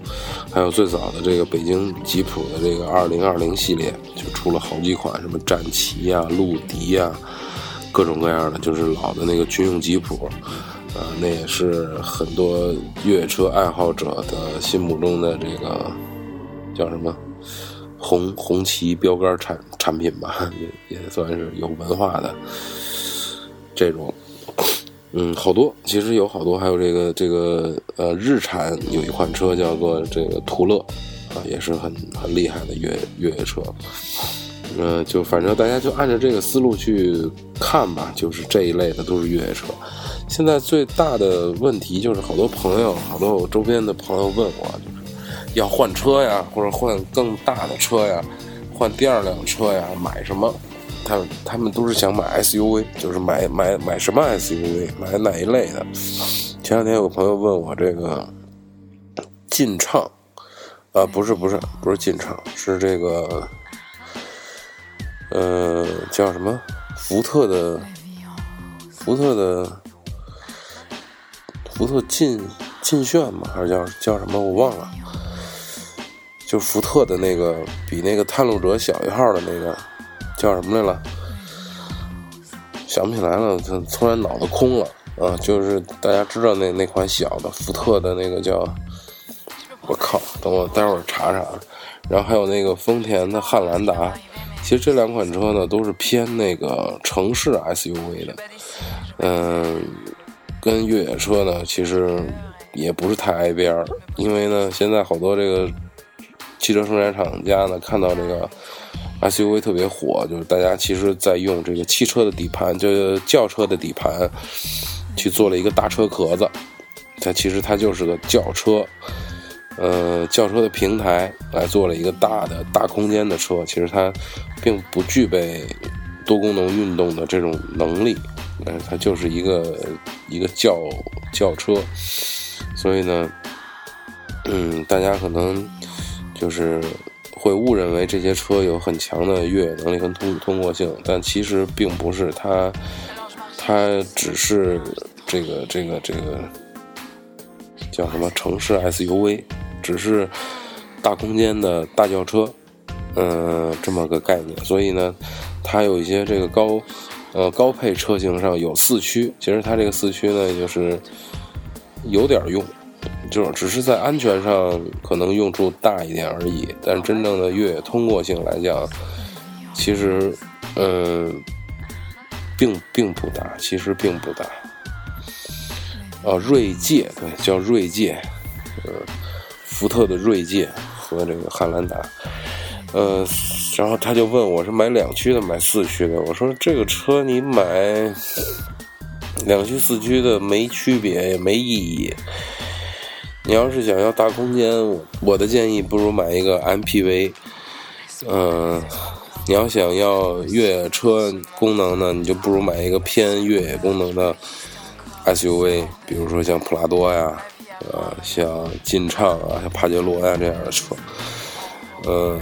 还有最早的这个北京吉普的这个二零二零系列，就出了好几款，什么战旗呀、陆迪呀，各种各样的，就是老的那个军用吉普，啊，那也是很多越野车爱好者的心目中的这个叫什么红红旗标杆产产品吧，也也算是有文化的这种。嗯，好多，其实有好多，还有这个这个呃，日产有一款车叫做这个途乐，啊，也是很很厉害的越越野车。嗯，就反正大家就按照这个思路去看吧，就是这一类的都是越野车。现在最大的问题就是好多朋友，好多我周边的朋友问我，就是要换车呀，或者换更大的车呀，换第二辆车呀，买什么？他他们都是想买 SUV，就是买买买什么 SUV，买哪一类的。前两天有个朋友问我这个劲畅，啊，不是不是不是劲畅，是这个呃，叫什么？福特的，福特的，福特劲劲炫吗？还是叫叫什么？我忘了。就福特的那个比那个探路者小一号的那个叫什么来了？想不起来了，突然脑子空了啊！就是大家知道那那款小的福特的那个叫，我靠，等我待会儿查查。然后还有那个丰田的汉兰达，其实这两款车呢都是偏那个城市 SUV 的，嗯，跟越野车呢其实也不是太挨边儿，因为呢现在好多这个汽车生产厂家呢看到这个。SUV 特别火，就是大家其实在用这个汽车的底盘，就轿车的底盘，去做了一个大车壳子。它其实它就是个轿车，呃，轿车的平台来做了一个大的大空间的车。其实它并不具备多功能运动的这种能力，呃，它就是一个一个轿轿车。所以呢，嗯，大家可能就是。会误认为这些车有很强的越野能力跟通通过性，但其实并不是，它它只是这个这个这个叫什么城市 SUV，只是大空间的大轿车，嗯，这么个概念。所以呢，它有一些这个高呃高配车型上有四驱，其实它这个四驱呢，就是有点用。就是只是在安全上可能用处大一点而已，但真正的越野通过性来讲，其实，嗯，并并不大，其实并不大。啊，锐界对，叫锐界，呃，福特的锐界和这个汉兰达，呃，然后他就问我是买两驱的买四驱的，我说这个车你买两驱四驱的没区别也没意义。你要是想要大空间，我的建议不如买一个 MPV。嗯，你要想要越野车功能呢，你就不如买一个偏越野功能的 SUV，比如说像普拉多呀，呃，像劲畅啊，像帕杰罗呀这样的车。呃，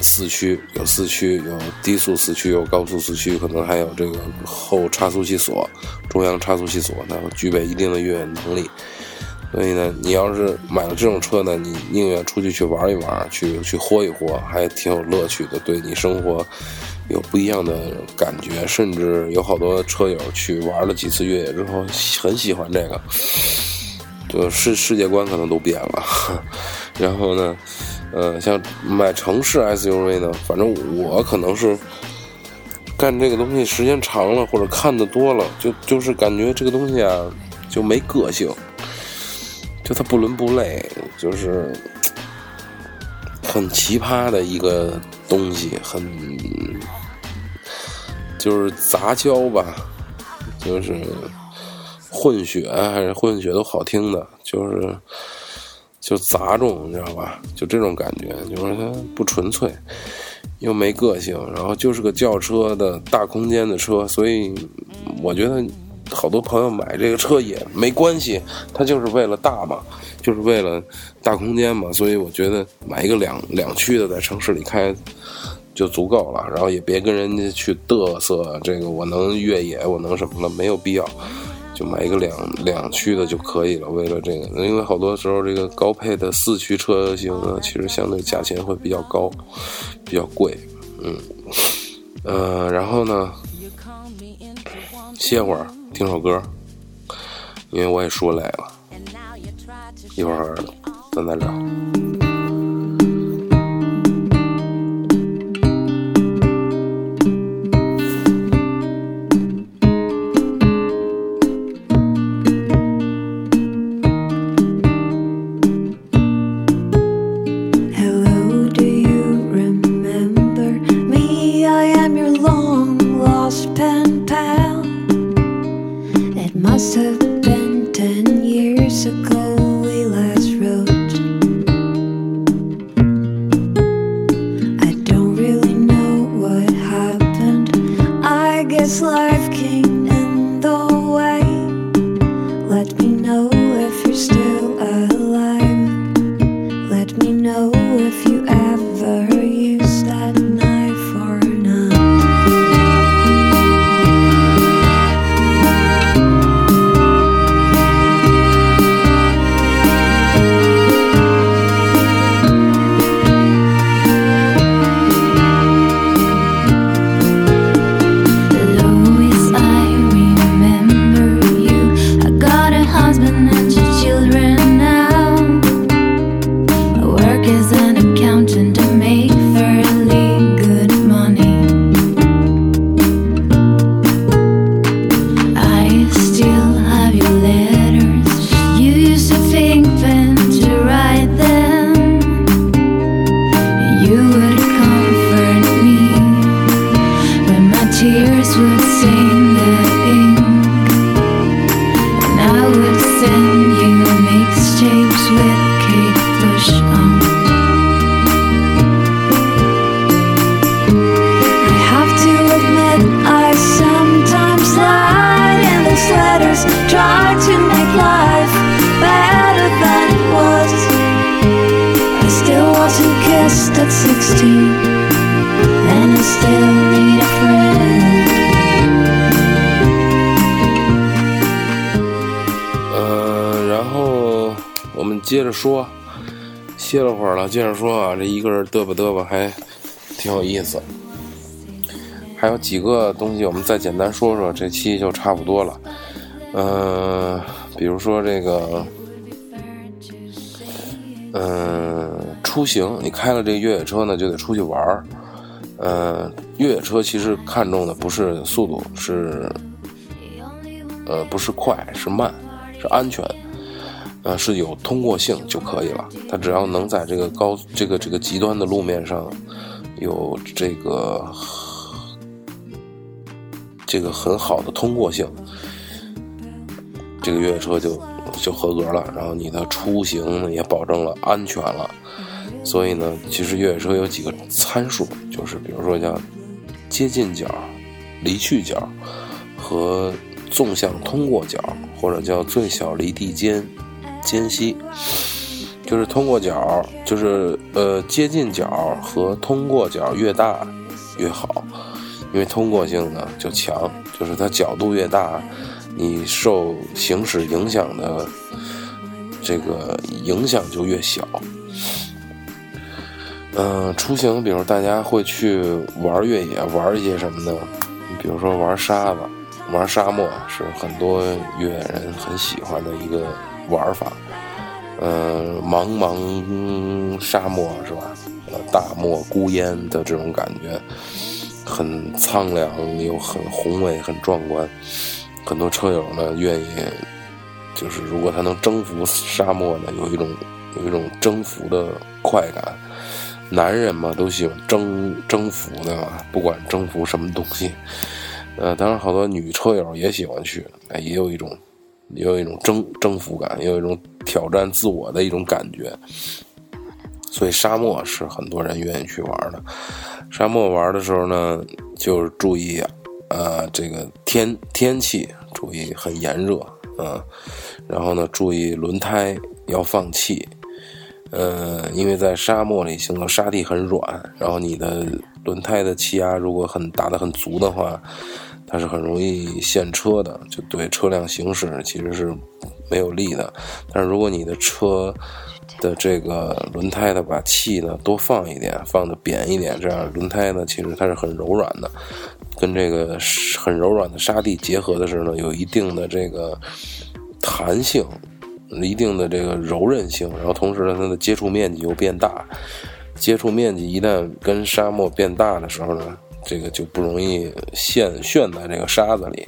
四驱有四驱，有低速四驱，有高速四驱，可能还有这个后差速器锁、中央差速器锁，它具备一定的越野能力。所以呢，你要是买了这种车呢，你宁愿出去去玩一玩，去去豁一豁，还挺有乐趣的，对你生活有不一样的感觉。甚至有好多车友去玩了几次越野之后，很喜欢这个，就世世界观可能都变了。然后呢，呃，像买城市 SUV 呢，反正我可能是干这个东西时间长了，或者看的多了，就就是感觉这个东西啊，就没个性。就它不伦不类，就是很奇葩的一个东西，很就是杂交吧，就是混血还是混血都好听的，就是就杂种，你知道吧？就这种感觉，就是它不纯粹，又没个性，然后就是个轿车的大空间的车，所以我觉得。好多朋友买这个车也没关系，他就是为了大嘛，就是为了大空间嘛，所以我觉得买一个两两驱的在城市里开就足够了，然后也别跟人家去嘚瑟这个我能越野我能什么了，没有必要，就买一个两两驱的就可以了。为了这个，因为好多时候这个高配的四驱车型呢，其实相对价钱会比较高，比较贵，嗯，呃，然后呢，歇会儿。听首歌，因为我也说累了，一会儿咱再聊。Still wasn't kissed at 16, and I still need a friend. 嗯，然后我们接着说，歇了会儿了，接着说啊，这一个人嘚吧嘚吧还挺有意思。还有几个东西，我们再简单说说，这期就差不多了。嗯、比如说这个，嗯、出行，你开了这个越野车呢，就得出去玩儿。嗯、越野车其实看重的不是速度，是呃，不是快，是慢，是安全，呃，是有通过性就可以了。它只要能在这个高这个这个极端的路面上有这个这个很好的通过性，这个越野车就就合格了。然后你的出行也保证了安全了。所以呢，其实越野车有几个参数，就是比如说叫接近角、离去角和纵向通过角，或者叫最小离地间间隙。就是通过角，就是呃接近角和通过角越大越好，因为通过性呢就强，就是它角度越大，你受行驶影响的这个影响就越小。嗯、出行，比如大家会去玩越野，玩一些什么呢？比如说玩沙子，玩沙漠是很多越野人很喜欢的一个玩法。呃，茫茫沙漠是吧？大漠孤烟的这种感觉，很苍凉又很宏伟、很壮观。很多车友呢愿意，就是如果他能征服沙漠呢，有一种有一种征服的快感。男人嘛，都喜欢征征服的嘛，不管征服什么东西。呃，当然好多女车友也喜欢去，哎，也有一种也有一种征征服感，也有一种挑战自我的一种感觉。所以沙漠是很多人愿意去玩的。沙漠玩的时候呢，就是注意，呃，这个天天气，注意很炎热，啊，然后呢，注意轮胎要放气，呃，因为在沙漠里行走，沙地很软，然后你的轮胎的气压如果很打得很足的话，它是很容易陷车的，就对车辆行驶其实是没有利的。但是如果你的车的这个轮胎的把气呢多放一点，放的扁一点，这样轮胎呢其实它是很柔软的，跟这个很柔软的沙地结合的时候呢，有一定的这个弹性。一定的这个柔韧性，然后同时呢，它的接触面积又变大。接触面积一旦跟沙漠变大的时候呢，这个就不容易陷陷在这个沙子里，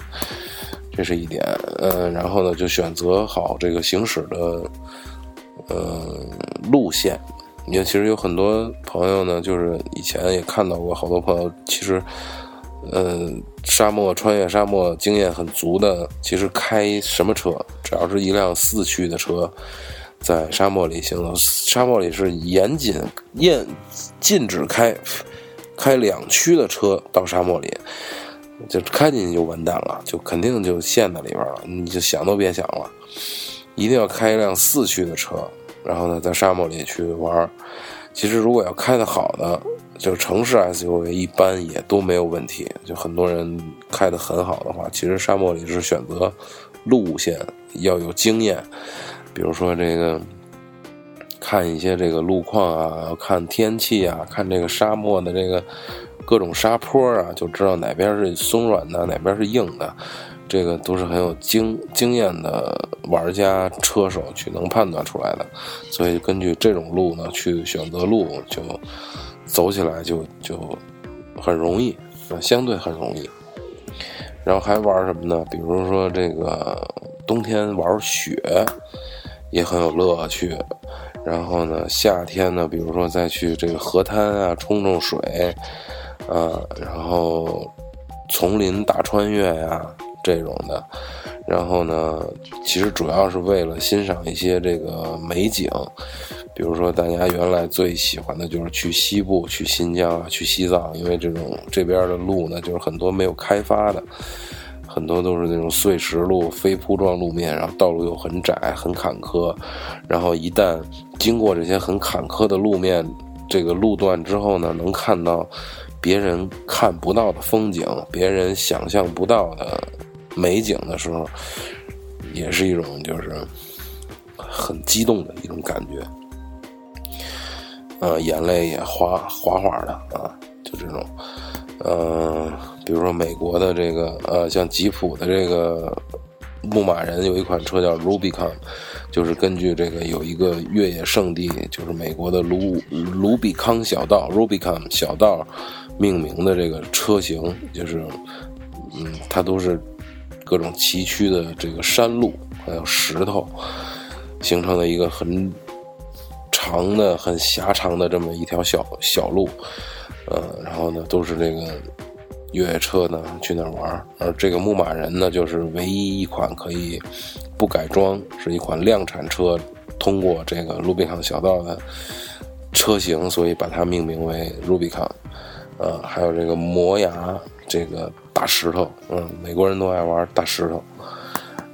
这是一点。呃，然后呢，就选择好这个行驶的呃路线。也其实有很多朋友呢，就是以前也看到过，好多朋友其实。呃，沙漠穿越沙漠经验很足的，其实开什么车，只要是一辆四驱的车，在沙漠里行走，沙漠里是严禁严禁止开开两驱的车到沙漠里，就开进去就完蛋了，就肯定就陷在里边了，你就想都别想了，一定要开一辆四驱的车，然后呢，在沙漠里去玩。其实如果要开的好的。就城市 SUV 一般也都没有问题，就很多人开的很好的话，其实沙漠里是选择路线要有经验，比如说这个看一些这个路况啊，看天气啊，看这个沙漠的这个各种沙坡啊，就知道哪边是松软的，哪边是硬的，这个都是很有经经验的玩家车手去能判断出来的，所以根据这种路呢去选择路就。走起来就就很容易，相对很容易。然后还玩什么呢？比如说这个冬天玩雪也很有乐趣。然后呢，夏天呢，比如说再去这个河滩啊冲冲水，啊，然后丛林大穿越呀，这种的。然后呢，其实主要是为了欣赏一些这个美景，比如说大家原来最喜欢的就是去西部、去新疆啊、去西藏，因为这种这边的路呢，就是很多没有开发的，很多都是那种碎石路、非铺装路面，然后道路又很窄、很坎坷，然后一旦经过这些很坎坷的路面这个路段之后呢，能看到别人看不到的风景，别人想象不到的。美景的时候，也是一种就是很激动的一种感觉，呃，眼泪也哗哗哗的啊，就这种，呃，比如说美国的这个呃，像吉普的这个牧马人有一款车叫 Rubicon，就是根据这个有一个越野圣地，就是美国的卢卢比康小道 Rubicon 小道命名的这个车型，就是嗯，它都是。各种崎岖的这个山路，还有石头，形成了一个很长的、很狭长的这么一条小小路，呃，然后呢，都是这个越野车呢去那儿玩而这个牧马人呢，就是唯一一款可以不改装，是一款量产车，通过这个卢比康小道的车型，所以把它命名为 Rubicon。呃，还有这个磨牙这个大石头，嗯，美国人都爱玩大石头，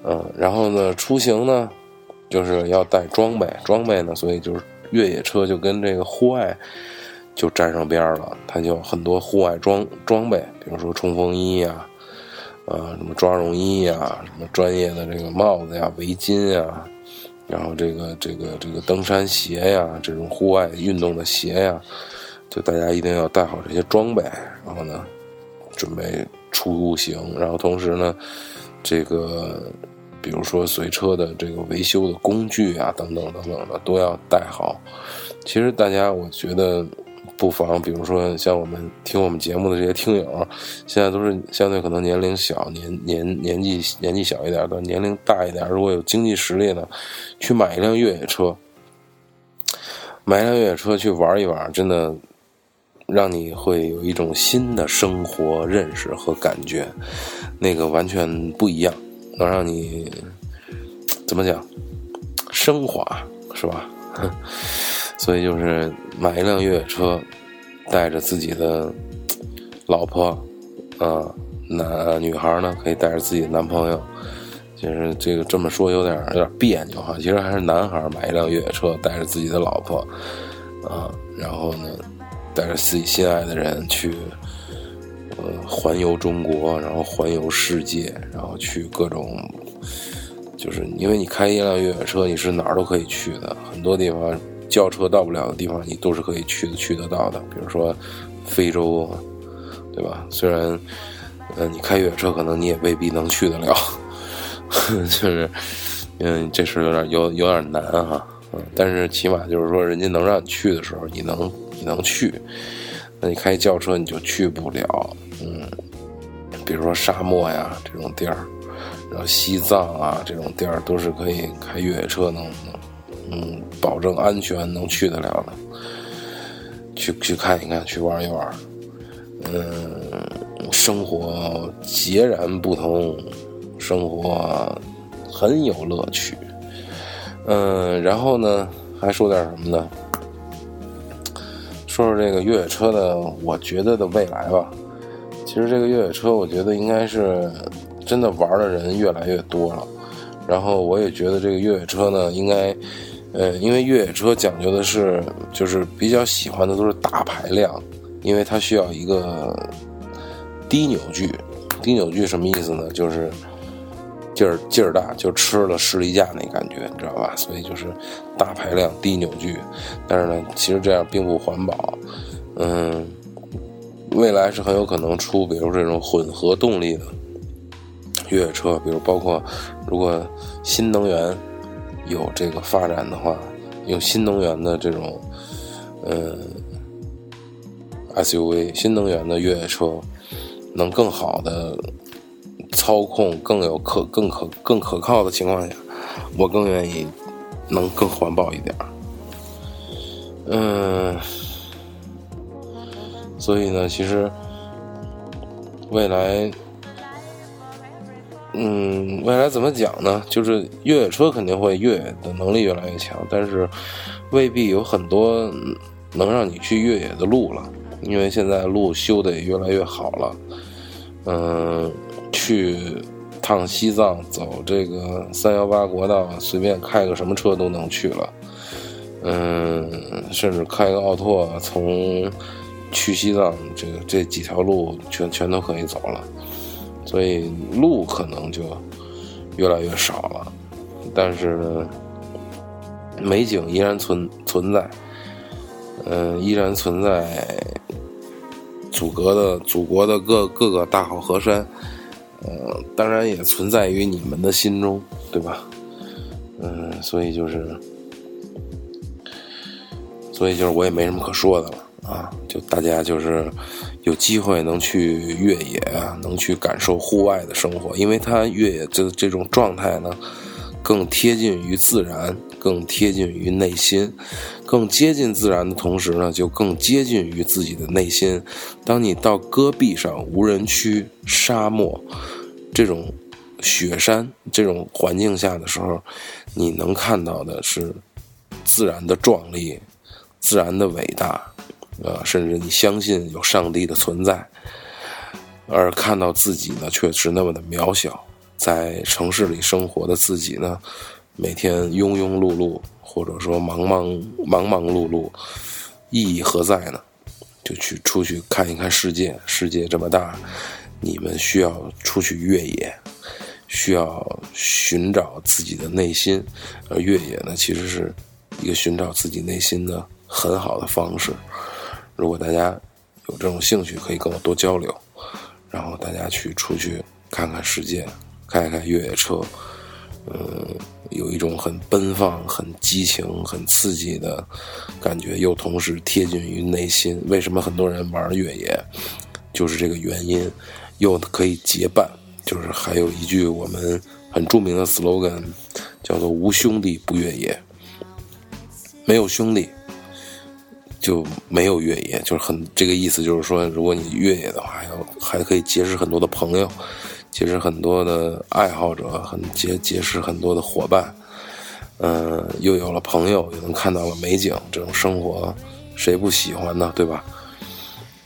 嗯，然后呢，出行呢，就是要带装备，装备呢，所以就是越野车就跟这个户外就沾上边儿了，它就很多户外装装备，比如说冲锋衣呀，啊，什么抓绒衣呀，什么专业的这个帽子呀、围巾呀，然后这个这个这个登山鞋呀，这种户外运动的鞋呀。就大家一定要带好这些装备，然后呢，准备出行，然后同时呢，这个比如说随车的这个维修的工具啊，等等等等的都要带好。其实大家我觉得不妨，比如说像我们听我们节目的这些听友，现在都是相对可能年龄小、年年年纪年纪小一点的，年龄大一点，如果有经济实力呢，去买一辆越野车，买一辆越野车去玩一玩，真的。让你会有一种新的生活认识和感觉，那个完全不一样，能让你怎么讲升华是吧？所以就是买一辆越野车，带着自己的老婆啊，男女孩呢可以带着自己的男朋友，就是这个这么说有点有点别扭哈。其实还是男孩买一辆越野车，带着自己的老婆啊，然后呢。带着自己心爱的人去，呃，环游中国，然后环游世界，然后去各种，就是因为你开一辆越野车，你是哪儿都可以去的，很多地方轿车到不了的地方，你都是可以去的，去得到的。比如说非洲，对吧？虽然，呃，你开越野车可能你也未必能去得了，就是，嗯，这事有点有有点难哈，嗯，但是起码就是说，人家能让你去的时候，你能。你能去，那你开轿车你就去不了。嗯，比如说沙漠呀这种地儿，然后西藏啊这种地儿都是可以开越野车能嗯，保证安全能去得了的。去去看一看，去玩一玩，嗯，生活截然不同，生活很有乐趣。嗯，然后呢，还说点什么呢？说说这个越野车的，我觉得的未来吧。其实这个越野车，我觉得应该是真的玩的人越来越多了。然后我也觉得这个越野车呢，应该，呃，因为越野车讲究的是，就是比较喜欢的都是大排量，因为它需要一个低扭矩。低扭矩什么意思呢？就是。劲儿劲儿大，就吃了士力架那感觉，你知道吧？所以就是大排量、低扭矩，但是呢，其实这样并不环保。嗯，未来是很有可能出，比如这种混合动力的越野车，比如包括如果新能源有这个发展的话，用新能源的这种嗯 SUV、新能源的越野车，能更好的。操控更有可更可更可靠的情况下，我更愿意能更环保一点嗯，所以呢，其实未来嗯，未来怎么讲呢？就是越野车肯定会越野的能力越来越强，但是未必有很多能让你去越野的路了，因为现在路修的也越来越好了。嗯，去趟西藏，走这个三幺八国道，随便开个什么车都能去了。嗯，甚至开个奥拓从去西藏这个这几条路全全都可以走了。所以路可能就越来越少了，但是，美景依然存存在，嗯、依然存在祖国的祖国的各各个大好河山，呃，当然也存在于你们的心中，对吧？嗯、所以就是，所以就是我也没什么可说的了啊，就大家就是有机会能去越野，能去感受户外的生活，因为它越野这这种状态呢，更贴近于自然，更贴近于内心，更接近自然的同时呢，就更接近于自己的内心。当你到戈壁上、无人区、沙漠这种雪山这种环境下的时候，你能看到的是自然的壮丽，自然的伟大。呃，甚至你相信有上帝的存在，而看到自己呢，却是那么的渺小。在城市里生活的自己呢，每天庸庸碌碌，或者说忙忙忙忙碌碌，意义何在呢？就去出去看一看世界，世界这么大，你们需要出去越野，需要寻找自己的内心，而越野呢，其实是一个寻找自己内心的很好的方式。如果大家有这种兴趣，可以跟我多交流，然后大家去出去看看世界，开开越野车，嗯，有一种很奔放、很激情、很刺激的感觉，又同时贴近于内心。为什么很多人玩越野，就是这个原因，又可以结伴。就是还有一句我们很著名的 slogan，叫做“无兄弟不越野”，没有兄弟。就没有越野，就是很这个意思，就是说，如果你越野的话，还要还可以结识很多的朋友，结识很多的爱好者，很结结识很多的伙伴，嗯、又有了朋友，又能看到了美景，这种生活谁不喜欢呢？对吧？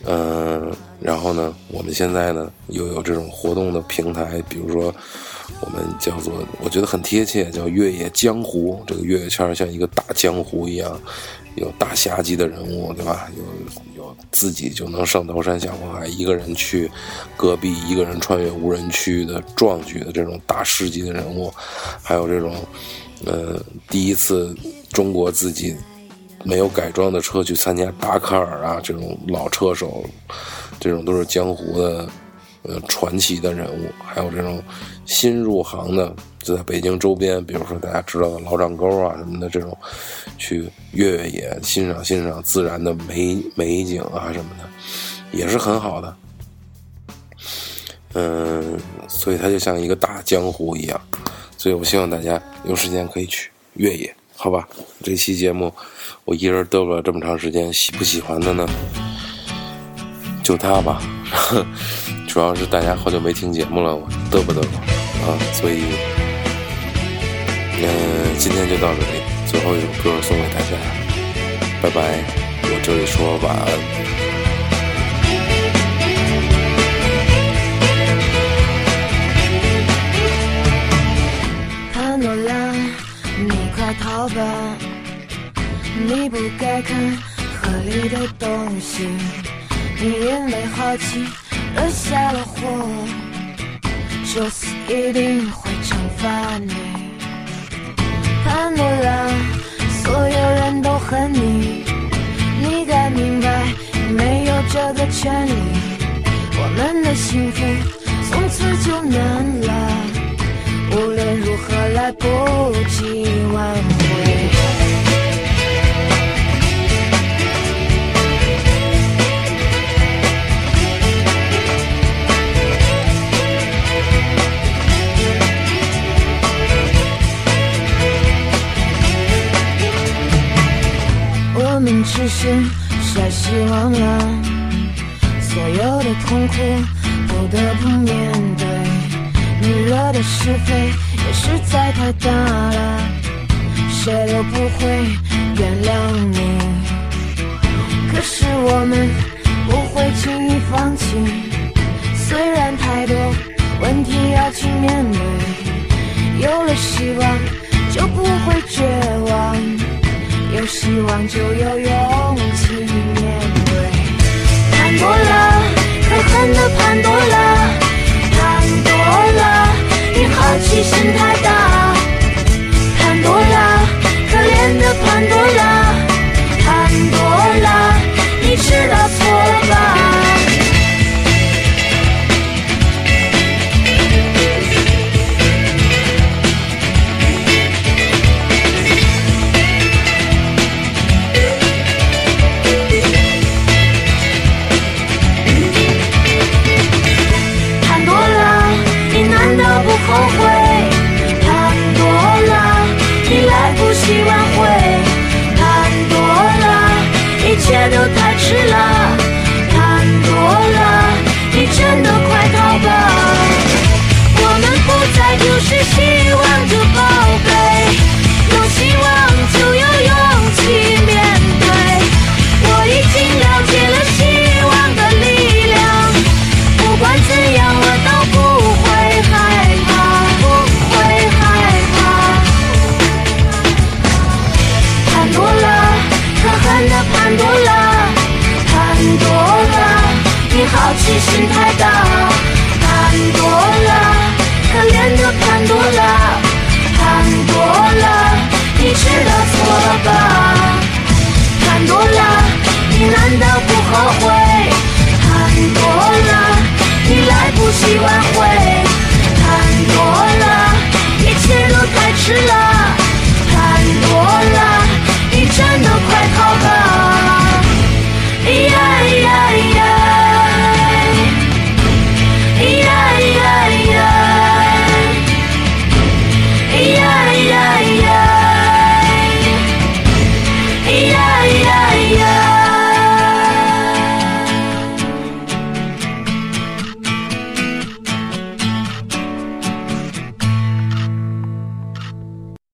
嗯、然后呢，我们现在呢又有这种活动的平台，比如说我们叫做，我觉得很贴切，叫越野江湖。这个越野圈像一个大江湖一样，有大侠级的人物，对吧？有有自己就能上刀山下火海，一个人去戈壁，一个人穿越无人区的壮举的这种大师级的人物，还有这种呃第一次中国自己没有改装的车去参加达喀尔啊，这种老车手，这种都是江湖的呃传奇的人物，还有这种新入行的，就在北京周边，比如说大家知道的老掌沟啊什么的这种，去越越野，欣赏欣赏自然的美美景啊什么的，也是很好的。嗯，所以它就像一个大江湖一样，所以我希望大家有时间可以去越野，好吧？这期节目我一人嘚啵了这么长时间，喜不喜欢的呢？就他吧，主要是大家好久没听节目了，我嘚啵嘚啵啊，所以，嗯、今天就到这里，最后一首歌送给大家，拜拜，我这里说晚安。潘多拉，你快逃吧！你不该看河里的东西，你因为好奇惹下了祸，宙斯一定会惩罚你。潘多拉，所有人都恨你，你该明白没有这个权利，我们的幸福从此就难了。无论如何来不及挽回。只剩下希望了，所有的痛苦不得不面对。你惹的是非也实在太大了，谁都不会原谅你。可是我们不会轻易放弃，虽然太多问题要去面对，有了希望就不会绝望，有希望就有勇气。